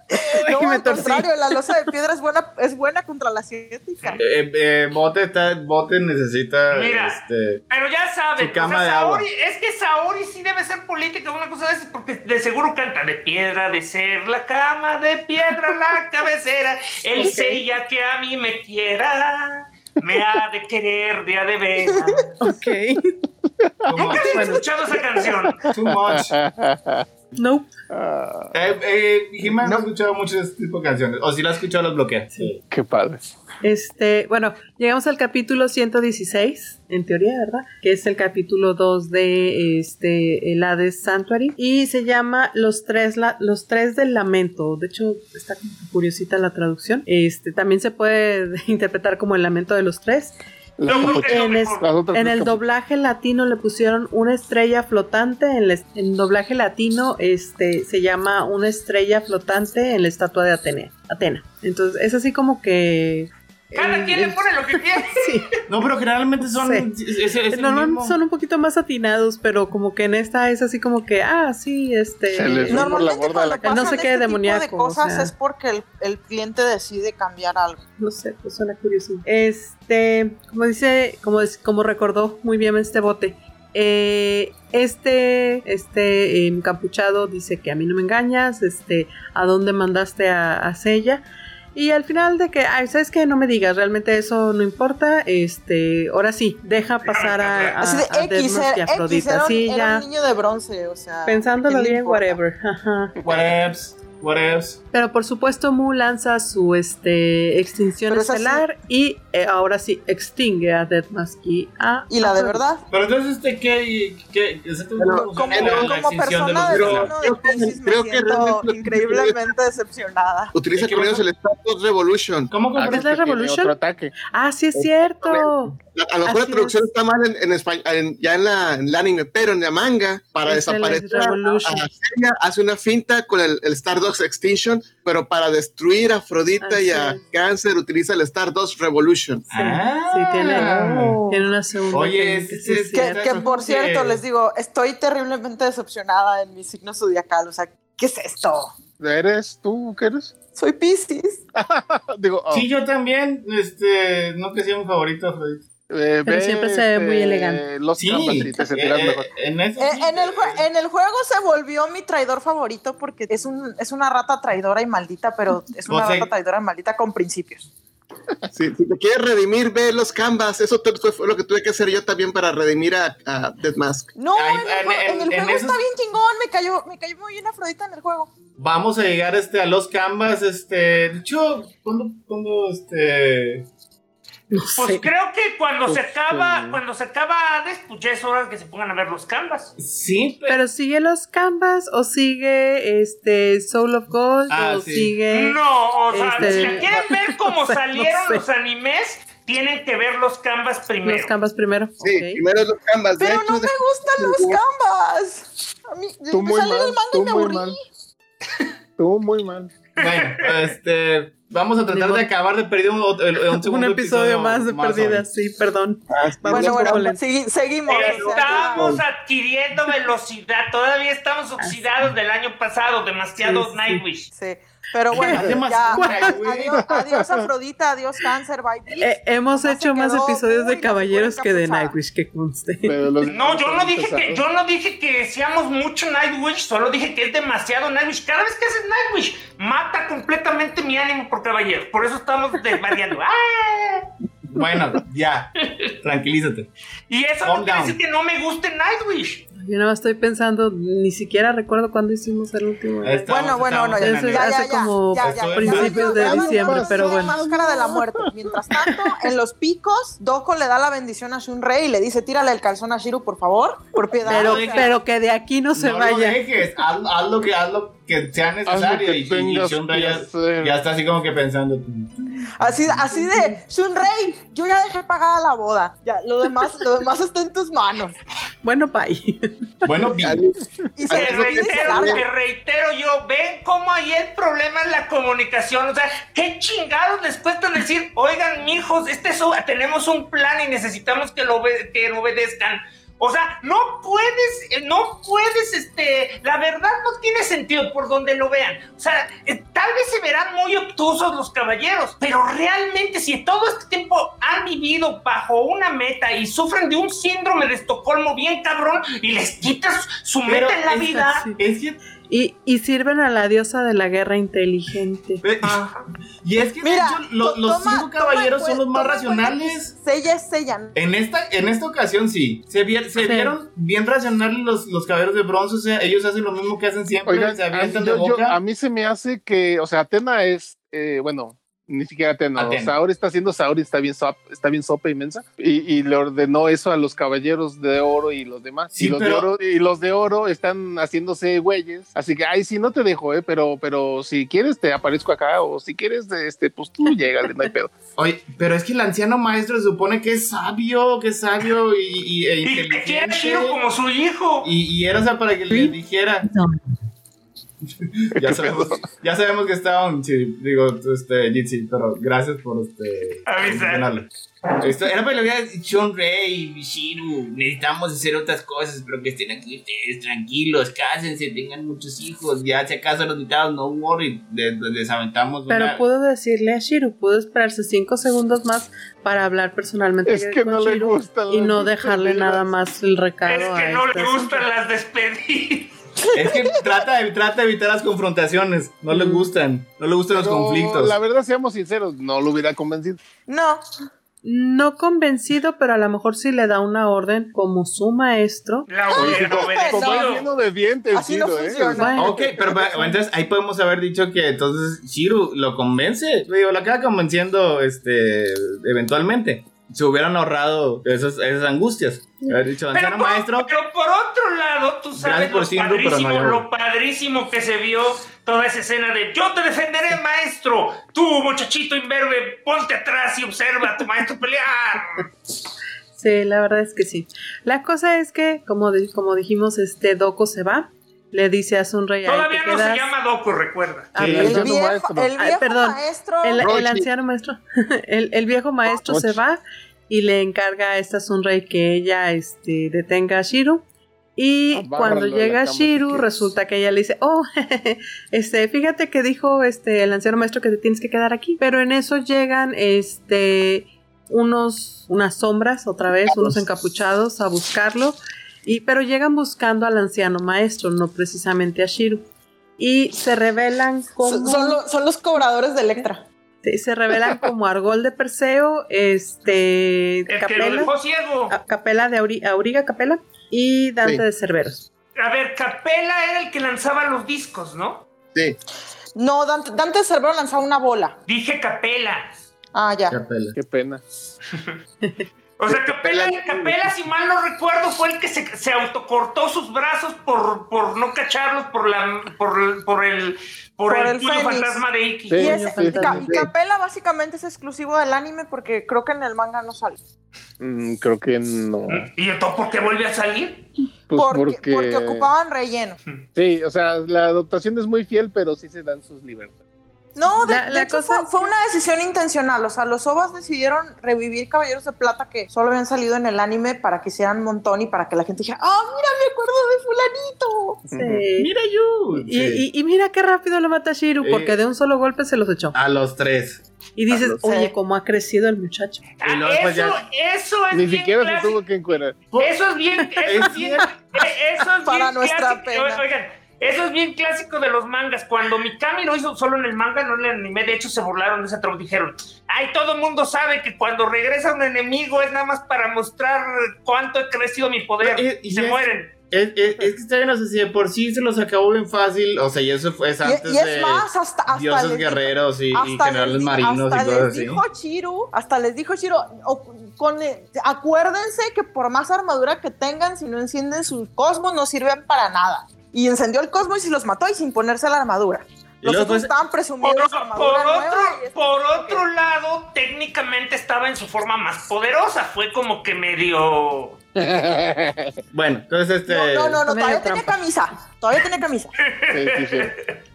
No, y me al torcí. contrario, la losa de piedra es buena, es buena contra la ciática. Eh, eh, Bote, está, Bote necesita Mira. este, Pero ya saben, Su cama o sea, de agua. Saori, es que Saori sí debe ser política, una cosa de esas, porque de seguro canta de piedra de ser la cama, de piedra la cabecera, el sella que a mí me quiera, me ha de querer de a de veras. Ok. ¿Nunca has escuchado esa canción? Too much. No. Ah, Eh, eh, no ha escuchado mucho de este tipo de canciones. O si la ha escuchado, las bloquea. Sí. qué padre. Este, bueno, llegamos al capítulo 116, en teoría, ¿verdad? Que es el capítulo 2 de este el Hades Sanctuary y se llama Los tres la- los tres del lamento. De hecho, está curiosita la traducción. Este, también se puede interpretar como el lamento de los tres. En, es- el doblaje latino le pusieron una estrella flotante. En doblaje latino este, se llama una estrella flotante en la estatua de Atene, Atena. Entonces es así como que... Cada quien le pone lo que quiere. sí. No, pero generalmente son. Sí. es- es- es el Normalmente mismo. son un poquito más atinados, pero como que en esta es así como que, ah, sí, este... Se les- no, por la Normalmente borda la cuando No sé qué este demoníaco, tipo de cosas o sea. es porque el, el cliente decide cambiar algo. no sé, pues suena curioso. Este, como dice, como, es- como recordó muy bien este bote, eh, este, este encapuchado dice que a mí no me engañas, este, a dónde mandaste a, a Sella. Y al final de que, ay, ¿sabes qué? No me digas, realmente eso no importa. Este, ahora sí, deja pasar a, a, Así de a X, Deadmau5 y era, a X Afrodita. era, Sí, era ya. un niño de bronce, o sea. Pensándolo ¿qué le bien, importa? whatever. Whatevs, whatevs. Pero por supuesto, Mu lanza su este, extinción Pero es así. estelar y eh, ahora sí extingue a Deadmask y a. Y la de verdad. Pero entonces, este, ¿qué? qué Pero Como, la como extinción de persona los de Pisces me creo que siento que increíblemente decepcionada. Utiliza ¿Qué con ellos el Status Revolution. ¿Cómo Ah? ¿Es la Revolution? Otro ataque. Ah, sí es cierto. A lo mejor la traducción es. está mal en, en español, en- ya en, la, en anime, pero en la manga, para Es el desaparecer a, Revolution. a hace una finta con el, el Stardust Extinction, pero para destruir a Afrodita Así y a es. Cáncer utiliza el Stardust Revolution. Sí, Ah. sí, tiene, Oh. tiene una segunda. Oye, que- sí, por cierto, les digo, estoy terriblemente decepcionada en mi signo zodiacal. O sea, ¿qué es esto? ¿Eres tú? ¿Qué eres? Soy Pisces. Digo, oh, Sí, yo también, este, no que sea un favorito, Afrodita. Eh, Pero siempre se ve muy este, elegante. Los Sí, canvas y te sentirás eh, mejor. en eso Eh, sí. en, el jue- en el juego se volvió mi traidor favorito porque es, un, es una rata traidora y maldita, pero es una O sea- rata traidora y maldita con principios. Si, si te quieres redimir, ve los canvas. Eso te- fue, lo que tuve que hacer yo también para redimir a, a Dead Mask. No, Ay, en el, en- en en juego esos- está bien chingón. Me cayó, me cayó muy bien Afrodita en el juego. Vamos a llegar este, a los canvas, este, de hecho, ¿cuándo, cuándo, este, No Pues sé. creo que cuando se acaba, sí. cuando se acaba Hades, pues ya es hora de que se pongan a ver los canvas. sí, pero, Pero sigue los canvas o sigue este Soul of Gold Ah, o sí. sigue. No, o sea, Este- si la quieren ver cómo no salieron sé. los animes, tienen que ver los canvas primero. Los canvas primero. Sí, primero los canvas. Pero hecho, no me de- gustan los canvas. A mí, Tú me muy salió mal, el manga y me aburrí. mal. Tú muy mal. Bueno, este, vamos a tratar de acabar de perder un, un Un segundo episodio más de perdidas, sí, perdón. Ah, Bueno, bueno, segui- seguimos. Estamos adquiriendo velocidad, todavía estamos oxidados del año pasado, demasiado Sí, sí. Nightwish. Sí. Pero bueno, ya, adiós, adiós Afrodita, adiós Cáncer, bye. bitch. Eh, hemos hecho más episodios de caballeros que de. Nightwish, que conste. No, yo no dije que, yo no dije que seamos mucho Nightwish, solo dije que es demasiado Nightwish. Cada vez que haces Nightwish, mata completamente mi ánimo por caballero. Por eso estamos desvariando. ¡Ah! Bueno, ya. Tranquilízate. Y eso Calm no quiere down. decir que no me guste Nightwish. Yo no estoy pensando, ni siquiera recuerdo cuándo hicimos el último. Bueno, bueno, bueno, estábamos ya en sé, anime. hace como principios de diciembre, ya pero ya bueno. Máscara de la muerte. Mientras tanto, en los picos, Doko le da la bendición a Shunrei y le dice, tírale el calzón a Shiru, por favor, por piedad. Pero, pero que de aquí no se no vaya. lo dejes, haz, haz lo que, haz lo que sea necesario. que y, y que ya, ya está así como que pensando. Así, así de, Shunrei, yo ya dejé pagada la boda. Ya, lo demás, lo demás está en tus manos. Bueno, bye. Bueno, vi. Y se Te reitero, te reitero yo, ven cómo ahí el problema es la comunicación. O sea, qué chingados les cuesta decir, oigan, mijos, este es tenemos un plan y necesitamos que lo, que lo obedezcan. O sea, no puedes, eh, no puedes, este, la verdad no tiene sentido por donde lo vean. O sea, eh, tal vez se verán muy obtusos los caballeros, pero realmente si todo este tiempo han vivido bajo una meta y sufren de un síndrome de Estocolmo bien cabrón y les quitas su Pero meta en la vida. así. Es que. Y, y sirven a la diosa de la guerra inteligente. eh, Y es que de hecho, lo- los cinco caballeros son los más racionales. Sella es Sella. En esta, en esta ocasión sí. Se, vi- se Sí. vieron bien racionales los, los caballeros de bronce. O sea, ellos hacen lo mismo que hacen siempre. Oigan, se a, avientan yo- de yo- boca. a mí se me hace que, o sea, Atena es, eh, bueno, ni siquiera Atena, Atena. Saori está haciendo Saori, está bien, sop- está bien sopa inmensa, y, y le ordenó eso a los caballeros de oro y los demás. Sí, y, los pero- de oro, y los de oro están haciéndose güeyes, así que, ay, sí, no te dejo, eh, pero, pero si quieres te aparezco acá, o si quieres, este, pues tú llegas, no hay pedo. Oye, pero es que el anciano maestro se supone que es sabio, que es sabio y, y, e Y que quiere como su hijo. Y, y era o sea, para que le dijera. ya, sabemos, ya sabemos que está un sí, digo, este, Jitsi, pero gracias por este Avisar. Esto era para que le hubiera Sean Rey, Shiru, necesitamos hacer otras cosas, pero que estén aquí ustedes tranquilos, cásense, tengan muchos hijos, ya si acaso los invitados, no worry, les aventamos Pero una... pudo decirle a Shiru, pudo esperarse cinco segundos más para hablar personalmente Es que con no le Shiru gustan y las no dejarle nada más el recado Es a que no le gustan las despedidas. Es que trata de, trata de evitar las confrontaciones, no le gustan, no le gustan los conflictos. La verdad, seamos sinceros, no lo hubiera convencido. No, No convencido, pero a lo mejor sí le da una orden como su maestro. La lleno de dientes, Así no Ciro, ¿eh? Bueno, Ok, pero, pero, entonces ahí podemos haber dicho que entonces Shiru lo convence. Digo, lo acaba convenciendo este, eventualmente. Se hubieran ahorrado esas, esas angustias. Haber dicho, Pero anciano por, maestro. pero por otro lado, tú sabes por lo, no padrísimo, lo padrísimo que se vio toda esa escena de yo te defenderé, maestro. Tú, muchachito imberbe, ponte atrás y observa a tu maestro pelear. Sí, la verdad es que sí. La cosa es que, como, como dijimos, este Doko se va, le dice a Sunray, "Ahí Todavía no se quedas". llama Doku, recuerda. Ah, Sí, el Anciano viejo, maestro. el Ay, viejo perdón. maestro. El, el anciano maestro, el, el viejo maestro Rochi. se va y le encarga a esta Sunray que ella este, detenga a Shiru. Y Amárralo cuando llega Shiru, resulta que ella le dice, oh, este, fíjate que dijo este el anciano maestro que te tienes que quedar aquí. Pero en eso llegan este unos, unas sombras, otra vez, unos encapuchados a buscarlo. Y, pero llegan buscando al anciano maestro, no precisamente a Shiru. Y se revelan como. Son, son lo- son los cobradores de Electra. Sí, se revelan como Argol de Perseo, este El que lo Capela, dejó ciego. a- Capela de Auri- Auriga Capela y Dante Sí. de Cerberos. A ver, Capela era el que lanzaba los discos, ¿no? Sí. No, Dante, Dante Cerbero lanzaba una bola. Dije Capela. Ah, ya. Capela. Qué pena. O sea, Capela, Capela, si mal no recuerdo, fue el que se, se autocortó sus brazos por, por no cacharlos por la por, por el por, Por el, el fantasma de Iki. Sí. Y, ese- sí, y Ca- sí. y Capela básicamente es exclusivo del anime porque creo que en el manga no sale. Mm, creo que no. ¿Y entonces por qué vuelve a salir? Pues porque, porque, porque ocupaban relleno. Sí, o sea, la adaptación es muy fiel, pero sí se dan sus libertades. No, de, La- de la hecho cosa fue, una decisión intencional. O sea, los OVAs decidieron revivir Caballeros de Plata que solo habían salido en el anime para que hicieran un montón y para que la gente dijera, ah, mira, me acuerdo de fulanito. Sí. Mira yo. Y, y- y mira qué rápido lo mata Shiru, porque Eh. de un solo golpe se los echó. A los tres. Y dices, Sí. oye, cómo ha crecido el muchacho. Ah, Y luego después eso, ya- eso es Ni bien siquiera se tuvo que encuerar. Eso es bien, eso es bien, eso es Para bien nuestra clásico. pena. Oigan, eso es bien clásico de los mangas. Cuando Mikami lo hizo solo en el manga, no en el anime, de hecho se burlaron de esa tropa. Dijeron, ay, todo el mundo sabe que cuando regresa un enemigo es nada más para mostrar cuánto he crecido mi poder. Y- y y se es- mueren. Es, es- es que está bien, o sea, si de por sí se los acabó bien fácil, o sea, y eso fue es Y, antes y es de más, hasta, hasta dioses les guerreros y, y hasta generales les, marinos hasta y cosas les así. dijo Chiru, hasta les dijo Chiru, o- con, eh, acuérdense que por más armadura que tengan, si no encienden sus cosmos, no sirven para nada. Y encendió el cosmos y los mató y sin ponerse la armadura. Los otros estaban Por, presumiendo su por nueva. otro, y por otro lado, técnicamente estaba en su forma más poderosa. Fue como que medio. Bueno, entonces este. No, no, no, no, todavía tenía camisa. Todavía tenía camisa. Sí, sí, sí.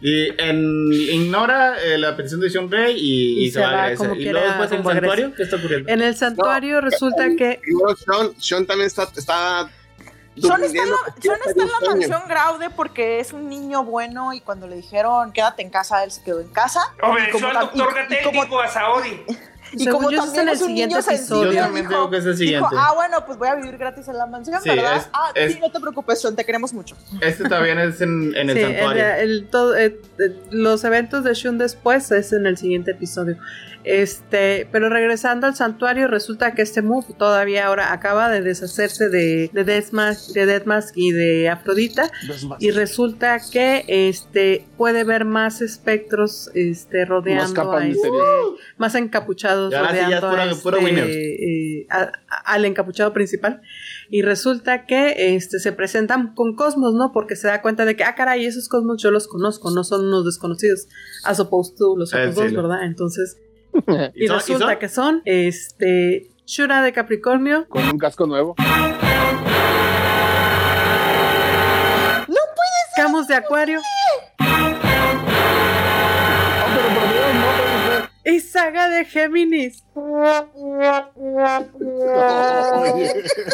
Y en, ignora eh, la petición de Shunrei y, y Y se, se va a como Y luego después en el santuario, ¿qué está ocurriendo? En el santuario resulta que luego Sean, Sean también está, está Sean está, en la, mansión Graude porque es un niño bueno y cuando le dijeron quédate en casa, él se quedó en casa. Y Obedeció al doctor y- y Gatel, como- dijo a Saori. Y Según como yo, es también en el es un siguiente niño episodio. Yo también dijo- digo que es el siguiente. Dijo, ah, bueno, pues voy a vivir gratis en la mansión, Sí, ¿verdad? es- ah, es- sí, no te preocupes, Sean, te queremos mucho. Este también es en, en el sí, santuario. el- el todo- eh, eh, los eventos de Shun después es en el siguiente episodio. Este, pero regresando al santuario, resulta que este Move todavía ahora acaba de deshacerse de, de Deathmask, de Deathmask y de Afrodita. Y resulta que este puede ver más espectros este rodeando capas a este- más encapuchados ya es rodeando puro- a este, puro winners. eh, a- a- al encapuchado principal. Y resulta que este se presentan con cosmos no porque se da cuenta de que ah caray esos cosmos yo los conozco no son unos desconocidos. As opposed to los Eh, otros dos verdad entonces ¿Y y, son- y resulta son? que son este Shura de Capricornio Con un casco nuevo. Camus de Acuario Ah, pero por Dios, no puede ser. y Saga de Géminis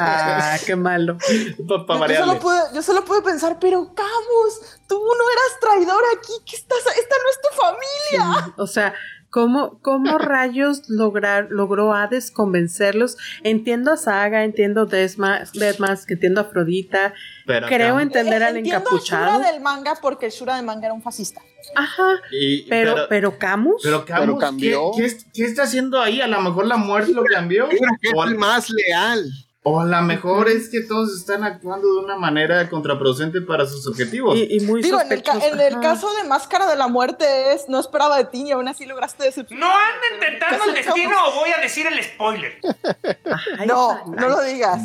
ah qué malo yo, solo pude, yo solo pude pensar, pero Camus, tú no eras traidor aquí, ¿qué estás? Esta no es tu familia. O sea, ¿cómo, cómo rayos lograr, logró Hades convencerlos? Entiendo a Saga, entiendo Desma, Deadmask, entiendo a Afrodita. Pero Creo acá- entender al Entiendo a encapuchado. Shura del manga porque el Shura del manga era un fascista. Ajá. y- Pero, pero, Camus. pero Camus, Pero cambió. ¿qué, qué, qué está haciendo ahí? A lo mejor la muerte lo cambió. Mira que es el más leal. O a lo mejor es que todos están actuando de una manera contraproducente para sus objetivos. y, y muy Digo, en el, en el caso de Máscara de la Muerte es, no esperaba de ti y aún así lograste decepcionar. No anden tentando el destino o voy a decir el spoiler. Ay, No, no lo digas.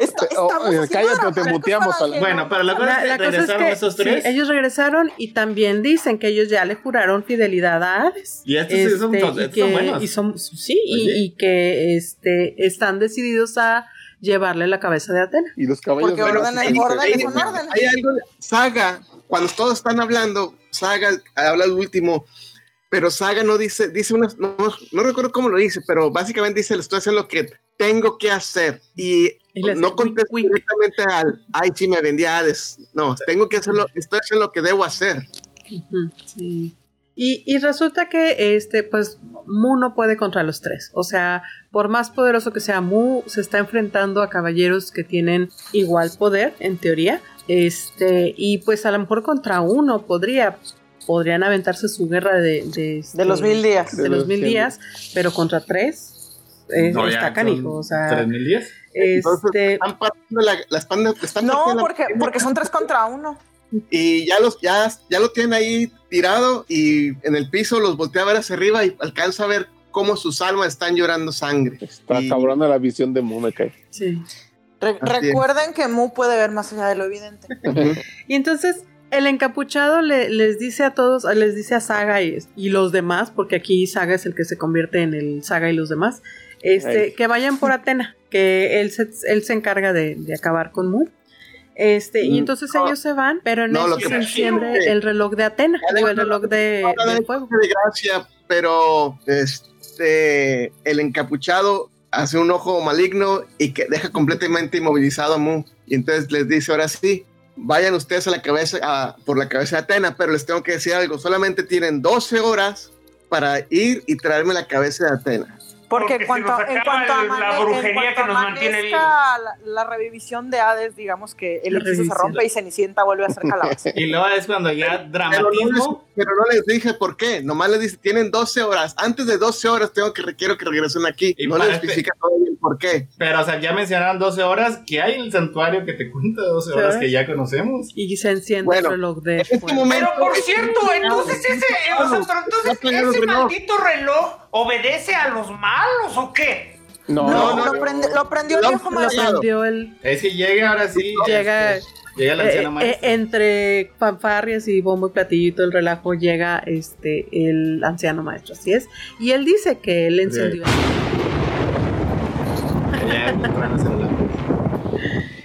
Está- Oh, cállate te muteamos, para Bueno, no- pero la cosa La, es que la cosa es regresaron que esos sí, tres. ellos regresaron y también dicen que ellos ya le juraron fidelidad a Hades. Y estos sí son- Este, y son que- buenos. y son- sí, y, y que este, están decididos a llevarle la cabeza de Atena. Y los caballos. Porque orden Hay, orden. hay algo, de- Saga, cuando todos están hablando, Saga habla el último, pero Saga no dice, dice una, no, no recuerdo cómo lo dice, pero básicamente dice, le estoy haciendo lo que tengo que hacer. Y no wink. directamente al, ay, sí, me vendí a Hades. No, tengo que hacerlo, estoy haciendo lo que debo hacer. Sí. Y, y resulta que este, pues, Mu no puede contra los tres. O sea, por más poderoso que sea Mu, se está enfrentando a caballeros que tienen igual poder, en teoría. Este, y pues a lo mejor contra uno podría, podrían aventarse su guerra de, de, este, De los mil días. de los mil días, pero contra tres eh, No, está canijo. O sea, 3010. Entonces, este, están partiendo la, la espalda- están No, partiendo la- porque, porque son tres contra uno. y ya los ya, ya lo tienen ahí tirado y en el piso los voltea a ver hacia arriba y alcanza a ver cómo sus almas están llorando sangre. Está Y- cabrona la visión de Mu, me cae. sí. Re- Así es. recuerden que Mu puede ver más allá de lo evidente. Y entonces el encapuchado le- les dice a todos, les dice a Saga y, y los demás, porque aquí Saga es el que se convierte en el Saga y los demás, este, Ay. que vayan por Atena, que él se, él se encarga de, de acabar con Mu. Este, y Mm, entonces no. ellos se van, pero en No, eso que se enciende sirve. el reloj de Atena, digo, el reloj de fuego. de gracia, pero este el encapuchado hace un ojo maligno y que deja completamente inmovilizado a Mu. Y entonces les dice, ahora sí, vayan ustedes a la cabeza, a- por la cabeza de Atena, pero les tengo que decir algo, solamente tienen 12 horas para ir y traerme la cabeza de Atena. Porque, Porque en cuanto, se nos en cuanto el- la en brujería que nos mantiene amanezca la, la revivisión de Hades, digamos que el hechizo se rompe y Cenicienta vuelve a ser calabaza. Y luego es cuando ya Pero no, les, dramatismo. pero no les dije por qué, nomás les dice, tienen 12 horas, antes de 12 horas tengo que, quiero que regresen aquí. Y no les este- especifica todavía el por qué. Pero, o sea, ya mencionaron 12 horas que hay en el santuario que te cuenta 12 horas Sí. que ya conocemos. Y se enciende Bueno, el reloj de este momento, Pero por cierto, entonces ese, entonces ese maldito reloj obedece a los malos o qué? No, No, no, lo, no. prende- lo prendió el viejo Lo prendió. maestro. prendió el... Es que llega ahora sí. Llega- este, llega la Eh, anciana eh, maestra. entre fanfarrias y bombo y platillito el relajo llega este el anciano maestro, así es. Y él dice que él encendió.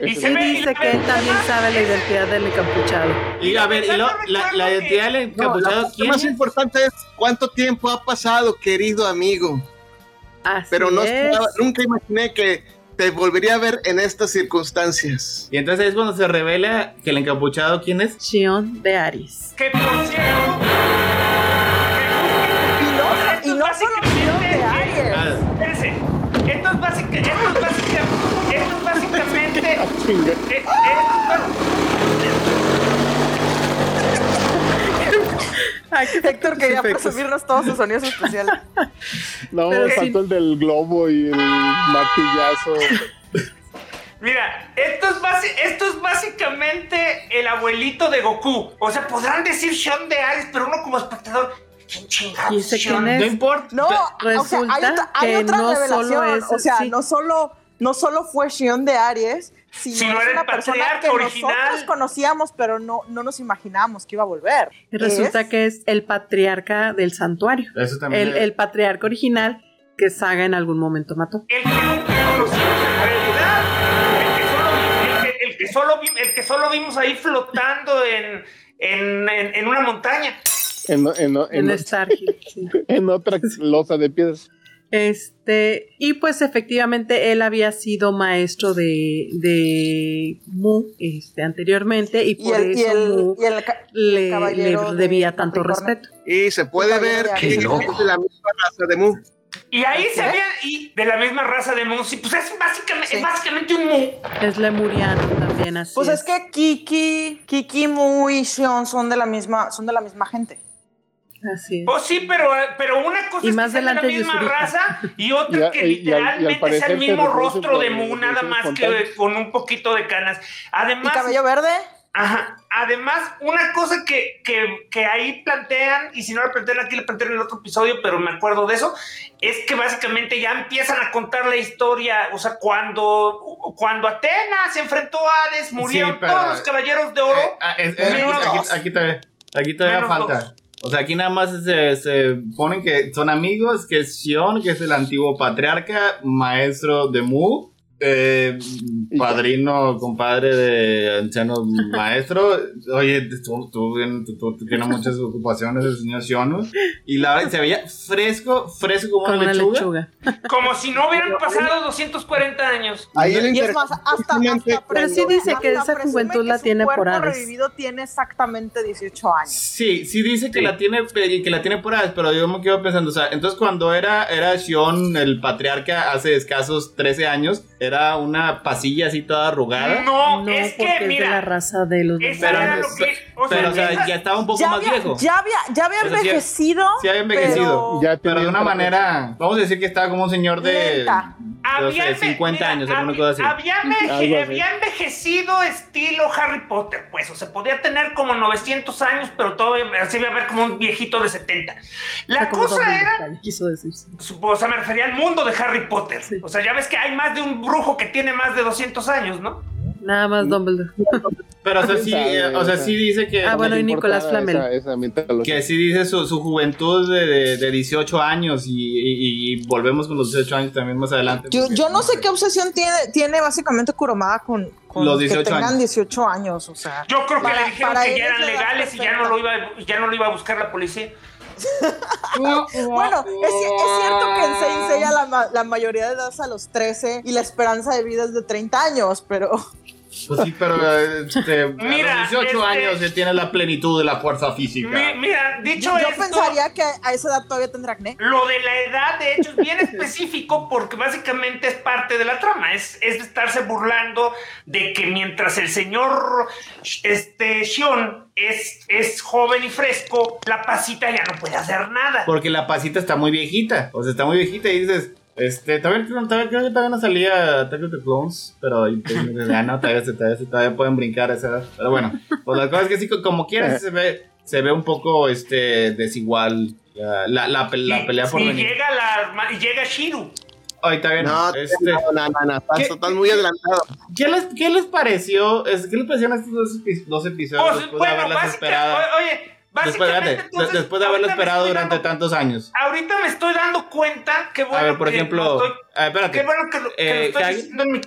Y Ese- se Y dice que él también sabe la identidad del encapuchado. Y a ver, y lo- la, la identidad del No, la encapuchado, parte ¿quién más es? importante es cuánto tiempo ha pasado, querido amigo. Así Pero no es. esperaba- nunca imaginé que te volvería a ver en estas circunstancias. Y entonces es cuando se revela que el encapuchado, ¿quién es? Shion de Aries. Que por cierto. Y no, y no solo Shion de Aries. Ah, Espérense. Esto es básicamente. Esto es básicamente. Esto es básicamente. Chinga. eh, eh, bueno, Héctor quería efectos. presumirnos todos sus sonidos especiales. No, Pero sí. faltó el del globo y el martillazo. Mira, esto es, basi- esto es básicamente el abuelito de Goku. O sea, podrán decir Sean de Ares, pero uno como espectador. ¿Quién chingados no importa. No, o sea, hay Resulta otra, hay que otra no revelación. solo es- o sea, sí. no solo no solo fue Shion de Aries, sino Si no es era el una persona patriarca que original. nosotros conocíamos, pero no, no nos imaginábamos que iba a volver. Y resulta Es- que es el patriarca del santuario. Eso también. El, el patriarca original que Saga en algún momento mató. El que nunca conocimos en realidad. El que solo, el que- el que solo vi- el que solo vimos ahí flotando en, en, en- en una montaña. En, en- en- En Starhill. sí. en otra losa de piedras. Este, y pues efectivamente él había sido maestro de, de Mu este, anteriormente y y por y eso el, Mu y el le, caballero le de debía tanto respeto. Y se puede ver que es de la misma raza de Mu. Y ahí se ve y de la misma raza de Moon. Sí, pues es básicamente, Sí. es básicamente un Mu. Es lemuriano también, así Pues es. es que Kiki, Kiki, Mu y Shion son de la misma, son de la misma gente. Así es. Pues sí, pero, pero una cosa Y es más que la misma raza y otra Y a- que y- y al- y al literalmente sea parecer el mismo rostro de Mu, nada más que con un poquito de canas. ¿Y Además, cabello verde? Ajá. Además, una cosa que, que, que ahí plantean, y si no la plantean aquí, la plantean en el otro episodio, pero me acuerdo de eso, es que básicamente ya empiezan a contar la historia, o sea, cuando, cuando Atenas se enfrentó a Hades, murieron Sí, pero- todos los caballeros de oro. Eh, es- es- Menos aquí, aquí todavía, aquí todavía falta. dos. O sea, aquí nada más se, se ponen que son amigos, que es Sion, que es el antiguo patriarca, maestro de Mu, eh, padrino, compadre de anciano maestro. Oye, tú, tú, tú- tú- tú tienes muchas ocupaciones, el señor Sion, ¿no? Y la verdad, se veía fresco, fresco como, una lechuga. lechuga. Como si no hubieran pasado 240 años. Ahí el Y es más, hasta, hasta Pero sí dice que esa juventud que la tiene por Hades. revivido tiene exactamente 18 años. Sí, sí dice que Sí. la tiene y que la tiene por ahí, pero yo me quedo pensando, o sea, entonces cuando era era Shion el patriarca hace escasos 13 años, era una pasilla así toda arrugada. No, No, es que, es de la mira, raza de los esa Pero- era lo que. O sea, pero o sea, ya estaba un poco más había, viejo. ya había, ya había envejecido. sí había envejecido. pero- Ya Pero de una manera, vamos a decir que estaba como un señor de, Lenta. no sé, enve- 50 mira, años, alguna había- cosa así. Había, enveje- así. había envejecido estilo Harry Potter, pues. O sea, podía tener como 900 años, pero todavía se iba a ver como un viejito de 70. La cosa era. quiso decir. sí. O sea, me refería al mundo de Harry Potter. Sí. O sea, ya ves que hay más de un brujo que tiene más de 200 años, ¿no? Nada más Dumbledore. Pero o sea, sí, o sea, sí dice que Ah, bueno, y Nicolás Flamel. Esa, esa que sí dice su, su juventud de, de, de 18 años y, y- y volvemos con los 18 años también más adelante. Yo, yo no sé qué obsesión tiene, tiene básicamente Kuromada con, con Los que 18 tengan años. 18 años, o sea. Yo creo que Para- le dijeron que ya eran legales y ya no, lo iba, ya no lo iba a buscar la policía. Bueno, es, es cierto que en Saint Seiya la, la mayoría de edad es a los 13 y la esperanza de vida es de 30 años, pero Pues sí, pero este, Mira, a los 18 este- años ya tiene la plenitud de la fuerza física. Mi- mira, dicho Yo, yo esto, pensaría que a esa edad todavía tendrá acné. lo de la edad, de hecho, es bien específico porque básicamente es parte de la trama. Es, es estarse burlando de que mientras el señor este, Shion es, es joven y fresco, la pasita ya no puede hacer nada. Porque la pasita está muy viejita. O sea, está muy viejita y dices. Este, todavía, todavía, creo que todavía no salía Attack of the Clones, pero y ya no, todavía, se- todavía, se- todavía pueden brincar a esa edad. Pero bueno, pues la cosa es que sí, como quieras, se ve, se ve un poco este, desigual la, la, la, la Y- pelea por y venir. llega la y llega Shiru. Ahorita bien, No, este, no, no, no, no, estás, ¿Qué- estás muy adelantado. ¿qué, les, ¿qué les pareció? Es- ¿Qué les parecieron estos dos, dos episodios Pues, bueno, haberlas básica- esperado? o- oye, básicamente espérate, entonces, después de haberlo ahorita me esperado estoy durante dando- tantos años. Ahorita me estoy dando cuenta que bueno A ver, por que ejemplo, lo estoy- ah, espérate. qué bueno que lo, que lo Eh, estoy Hagi- diciendo en mi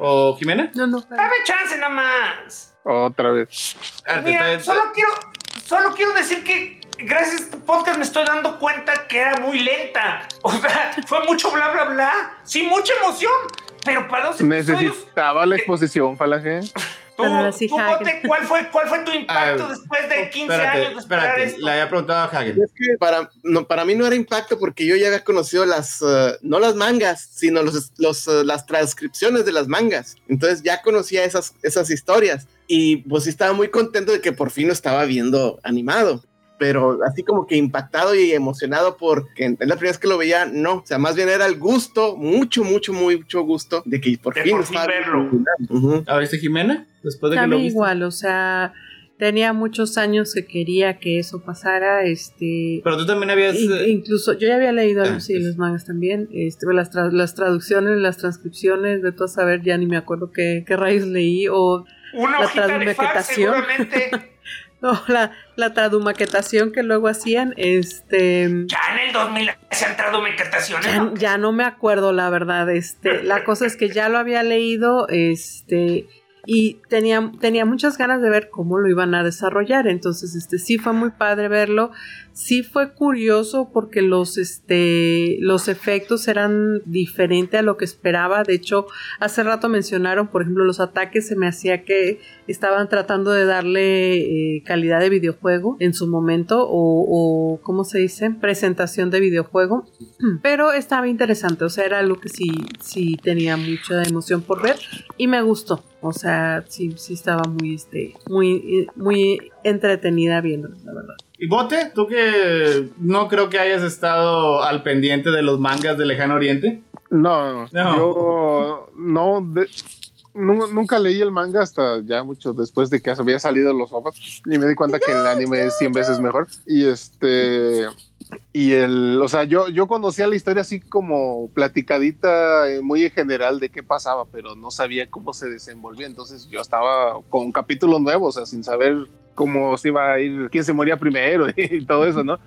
¿O Jimena? No, no. Dame chance nada más. Otra vez. Espérate, Mira, solo quiero, solo quiero decir que gracias a este podcast me estoy dando cuenta que era muy lenta. O sea, fue mucho bla bla bla. Sí, mucha emoción. Pero para dos episodios, Necesitaba la exposición, Falange. tú, tú. Bote, ¿cuál fue, ¿cuál fue tu impacto Ah, después de 15 Espérate, años de esperar espérate. esto? Le había preguntado a Hagen. Es que para, no, para mí no era impacto porque yo ya había conocido las, eh, no las mangas, sino los, los, eh, las transcripciones de las mangas. Entonces ya conocía esas, esas historias y pues sí estaba muy contento de que por fin lo estaba viendo animado. Pero así como que impactado y emocionado porque es la primera vez que lo veía, no. O sea, más bien era el gusto, mucho, mucho, mucho gusto de que por De fin por lo fin estaba verlo. viendo. Ujú. ¿A viste Jimena? Después de que lo También viste. igual, o sea, tenía muchos años que quería que eso pasara, este... Pero tú también habías. in- eh, incluso yo ya había leído Ah, sí, los mangas también este las, tra- las traducciones las transcripciones de todo saber ya ni me acuerdo qué, qué rayos leí o Una la hojita de fax seguramente. no, la, la tradumaquetación que luego hacían este ya en el 2000 se han entrado mequetaciones. ya, ya no me acuerdo la verdad este la cosa es que ya lo había leído este y tenía, tenía muchas ganas de ver cómo lo iban a desarrollar entonces este sí fue muy padre verlo sí fue curioso porque los este los efectos eran diferentes a lo que esperaba. De hecho hace rato mencionaron por ejemplo los ataques se me hacía que estaban tratando de darle eh, calidad de videojuego en su momento o, o cómo se dice presentación de videojuego. Pero estaba interesante o sea era algo que sí sí tenía mucha emoción por ver y me gustó. O sea sí sí estaba muy este muy muy entretenida viéndolo la verdad Y Bote, tú que no creo que hayas estado al pendiente de los mangas de Lejano Oriente. No, No. yo no, de- nu- nunca leí el manga hasta ya mucho después de que había salido los ovas y me di cuenta que el anime es 100 veces mejor. Y este, y el, o sea, yo, yo conocía la historia así como platicadita, eh, muy en general de qué pasaba, pero no sabía cómo se desenvolvía. Entonces yo estaba con un capítulo nuevo, o sea, sin saber cómo se iba a ir, quién se moría primero y todo eso, ¿no?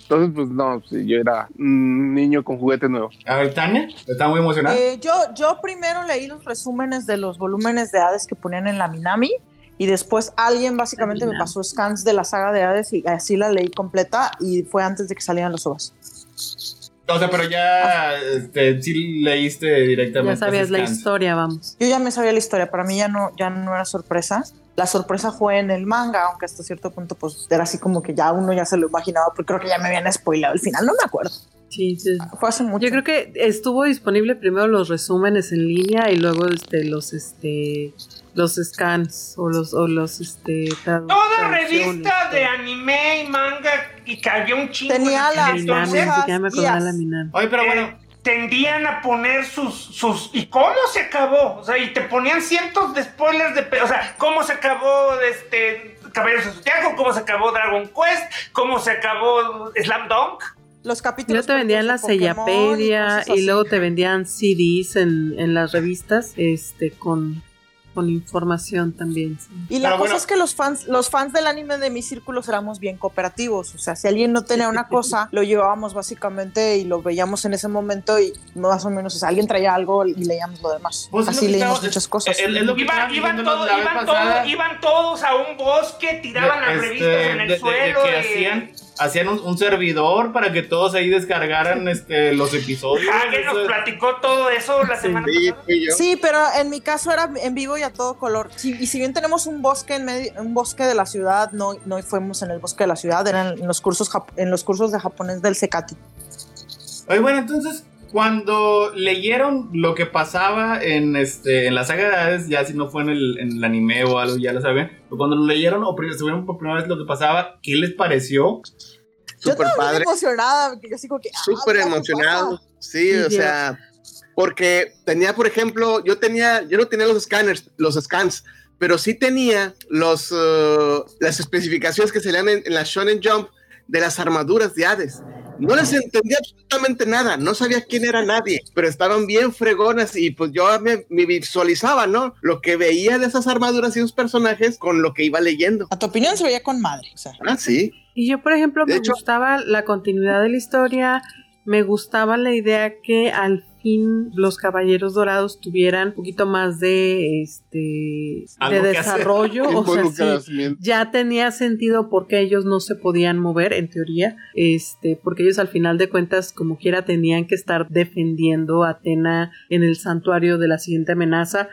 Entonces, pues no, yo era un niño con juguete nuevo. A ver, Tania, está muy emocionada. Eh, yo, yo primero leí los resúmenes de los volúmenes de Hades que ponían en la Minami y después alguien básicamente me pasó scans de la saga de Hades y así la leí completa y fue antes de que salieran los ovas. O sea, pero ya este, sí leíste directamente. ya sabías la historia vamos Yo ya me sabía la historia, para mí ya no, ya no era sorpresa. La sorpresa fue en el manga, aunque hasta cierto punto pues era así como que ya uno ya se lo imaginaba, porque creo que ya me habían spoilado el final, no me acuerdo. sí, sí. Fue hace mucho. Yo creo que estuvo disponible primero los resúmenes en línea y luego este los este los scans o los o los este Toda revista de anime y manga y que había un chingo Tenía en las aquel Minami, ni entonces, siquiera me acordaba de la guías. Minami. Oye, pero eh, bueno, tendían a poner sus, sus... ¿Y cómo se acabó? O sea, y te ponían cientos de spoilers de... O sea, ¿cómo se acabó este... Caballeros de Zodiaco? ¿Cómo se acabó Dragon Quest? ¿Cómo se acabó Slam Dunk? Los Y capítulos luego te vendían la sellapedia y así. luego te vendían CDs en, en las revistas este con, con información también. sí. Y la Pero cosa bueno. es que los fans, los fans del anime de mis círculos éramos bien cooperativos. O sea, si alguien no tenía una cosa, lo llevábamos básicamente y lo veíamos en ese momento y más o menos, o sea, alguien traía algo y leíamos lo demás. Pues Así leímos muchas cosas. Iban, todos, la vez iban, pasada. todos, iban todos a un bosque, tiraban las Este, revistas en de- el de- de suelo. que y- hacían hacían un, un servidor para que todos ahí descargaran este, los episodios. Hagen nos Eso- platicó todo eso la semana Sí, pasada. Sí, pero en mi caso era en vivo y a todo color. Sí, y si bien tenemos un bosque en medio, un bosque de la ciudad, no, no fuimos en el bosque de la ciudad, eran en los cursos en los cursos de japonés del Secati. Oye, bueno, entonces, cuando leyeron lo que pasaba en este en la saga de Hades, ya si no fue en el, en el anime o algo, ya lo saben, pero cuando lo leyeron o estuvieron por primera vez lo que pasaba, ¿qué les pareció? Yo muy padre. emocionada, porque yo como que... ah, súper ¿qué emocionado. Sí, o Sí, sea, porque tenía, por ejemplo, yo tenía, yo no tenía los scanners, los scans, pero sí tenía los, eh, las especificaciones que se leían en, en la Shonen Jump de las armaduras de Hades. No les entendía absolutamente nada, no sabía quién era nadie, pero estaban bien fregonas y pues yo me, me visualizaba, ¿no? Lo que veía de esas armaduras y esos personajes con lo que iba leyendo. A tu opinión se veía con madre. O sea, Ah, sí. Y yo, por ejemplo, De me hecho- gustaba la continuidad de la historia, me gustaba la idea que al fin los caballeros dorados tuvieran un poquito más de este de desarrollo, o sea, sí, ya tenía sentido porque ellos no se podían mover en teoría, este, porque ellos al final de cuentas como quiera tenían que estar defendiendo a Atena en el santuario de la siguiente amenaza.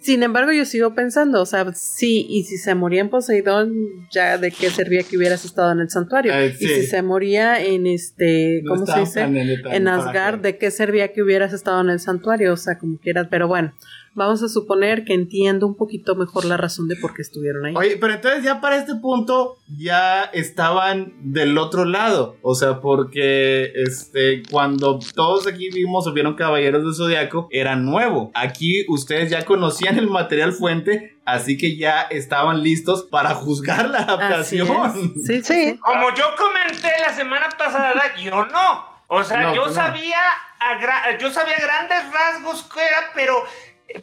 Sin embargo, yo sigo pensando, o sea, sí, y si se moría en Poseidón, ya de qué servía que hubieras estado en el santuario. Y si se moría en este, No ¿cómo se dice? En para Asgard, ¿de qué servía que hubieras estado en el santuario? O sea, como quieras, pero bueno, vamos a suponer que entiendo un poquito mejor la razón de por qué estuvieron ahí. Oye, pero entonces ya para este punto ya estaban del otro lado. O sea, porque este cuando todos aquí vimos o vieron Caballeros del Zodiaco era nuevo. Aquí ustedes ya conocían el material fuente, así que ya estaban listos para juzgar la adaptación. Sí, sí. Como yo comenté la semana pasada, yo no. O sea, No, yo no. sabía a gra- yo sabía grandes rasgos que era, pero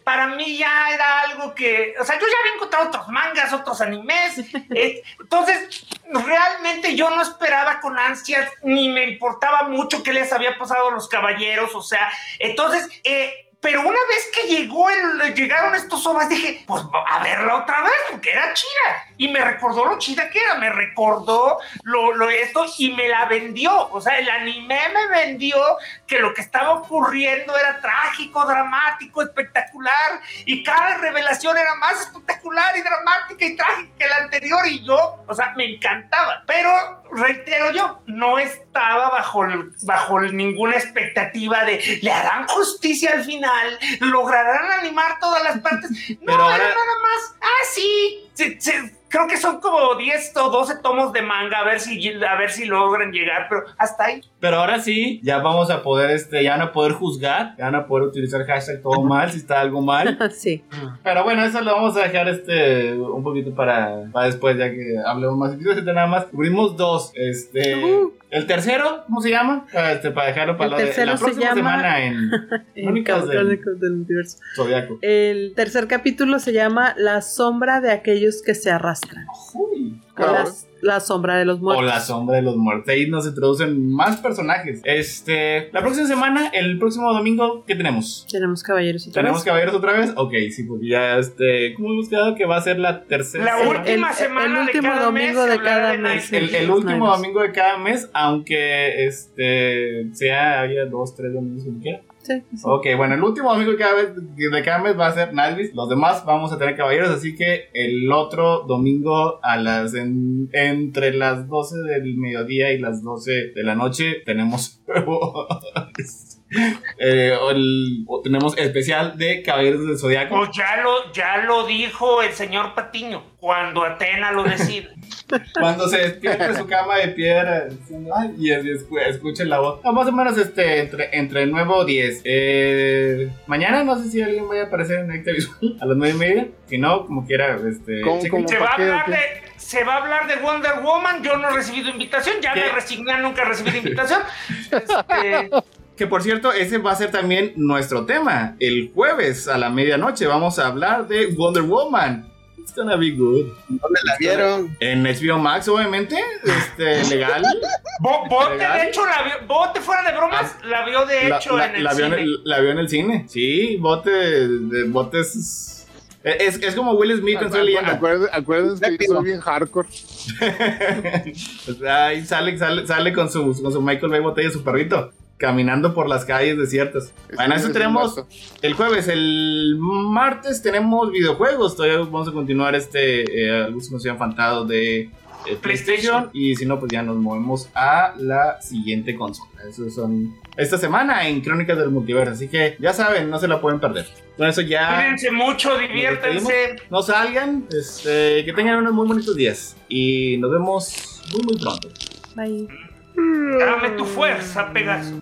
para mí ya era algo que, o sea, yo ya había encontrado otros mangas, otros animes. eh, entonces, realmente yo no esperaba con ansias ni me importaba mucho qué les había pasado a los caballeros, o sea, entonces eh, pero una vez que llegó el, llegaron estos ovas, dije, pues a verla otra vez, porque era chida. Y me recordó lo chida que era, me recordó lo, lo esto y me la vendió. O sea, el anime me vendió que lo que estaba ocurriendo era trágico, dramático, espectacular. Y cada revelación era más espectacular y dramática y trágica que la anterior. Y yo, o sea, me encantaba. Pero reitero yo, no estaba bajo, bajo ninguna expectativa de le harán justicia al final, lograrán animar todas las partes. No, Pero ahora- era nada más. Ah, sí. Sí, sí, Creo que son como 10 o 12 tomos de manga, a ver si, a ver si logran llegar, pero hasta ahí. Pero ahora sí, ya vamos a poder, este, ya van a poder juzgar, ya van a poder utilizar hashtag todo mal si está algo mal. Sí. Pero bueno, eso lo vamos a dejar este un poquito para, para después, ya que hablemos más. Este, nada más cubrimos dos. Este, Ujú. el tercero, ¿cómo se llama? Ah, Este, para dejarlo para El la, de- tercero se próxima llama- semana en En Crónicas del- Universo. Zodiaco. El tercer capítulo se llama La sombra de aquellos que se arrastran. Uy, O la, la sombra de los O muertos. la sombra de los muertos. Ahí nos introducen más personajes. Este, la próxima semana, el próximo domingo, ¿qué tenemos? Tenemos caballeros y ¿Tenemos caballeros otra vez? Ok, sí, porque ya este. ¿Cómo hemos quedado que va a ser la tercera? La semana? última el- semana el último de cada domingo mes de cada de mes. El, último domingo de cada mes, aunque este sea haya dos, tres domingos como quiera. Sí. Ok, bueno, el último domingo de cada, vez, de cada mes va a ser Nightbeast. Los demás vamos a tener caballeros, así que el otro domingo a las en- entre las 12 del mediodía y las 12 de la noche tenemos eh, el- o tenemos especial de Caballeros del Zodiaco. Pues ya lo, ya lo dijo el señor Patiño, cuando Atena lo decide. Cuando se despierta de su cama de piedra y es- escu- escuchen la voz. No, más o menos este, entre, entre 9 o 10. Eh, mañana no sé si alguien vaya a aparecer en Nectar Visual a las 9 y media. Si no, como quiera, este. ¿Cómo- chequen. cómo? Se va, a ¿Para qué, hablar de, se va a hablar de Wonder Woman. Yo no he recibido invitación. Ya ¿Qué? me resigné a nunca recibir invitación. Este, Que por cierto, ese va a ser también nuestro tema. El jueves a la medianoche vamos a hablar de Wonder Woman. It's gonna be good. ¿Dónde la vieron? En HBO Max, obviamente. Este, legal. ¿Legal? de hecho, la vio, Bote fuera de bromas, la vio de hecho la- en el la vio en cine. el, la vio en el cine. Sí, bote. De, bote es. Es, es como Will Smith con su leyenda. Acuérdense, que soy bien hardcore. Ahí sale, sale, sale con, su, con su Michael Bay botella, su perrito, caminando por las calles desiertas. Bueno, eso es tenemos el jueves. El martes tenemos videojuegos. Todavía vamos a continuar este, eh, algunos nos habían faltado de eh, PlayStation. PlayStation. Y si no, pues ya nos movemos a la siguiente consola. Esos son esta semana en Crónicas del Multiverso. Así que ya saben, no se la pueden perder. Con eso ya. Cuídense mucho, diviértanse. No salgan, este, que tengan unos muy bonitos días. Y nos vemos muy, muy pronto. Bye. Dame tu fuerza, Pegaso.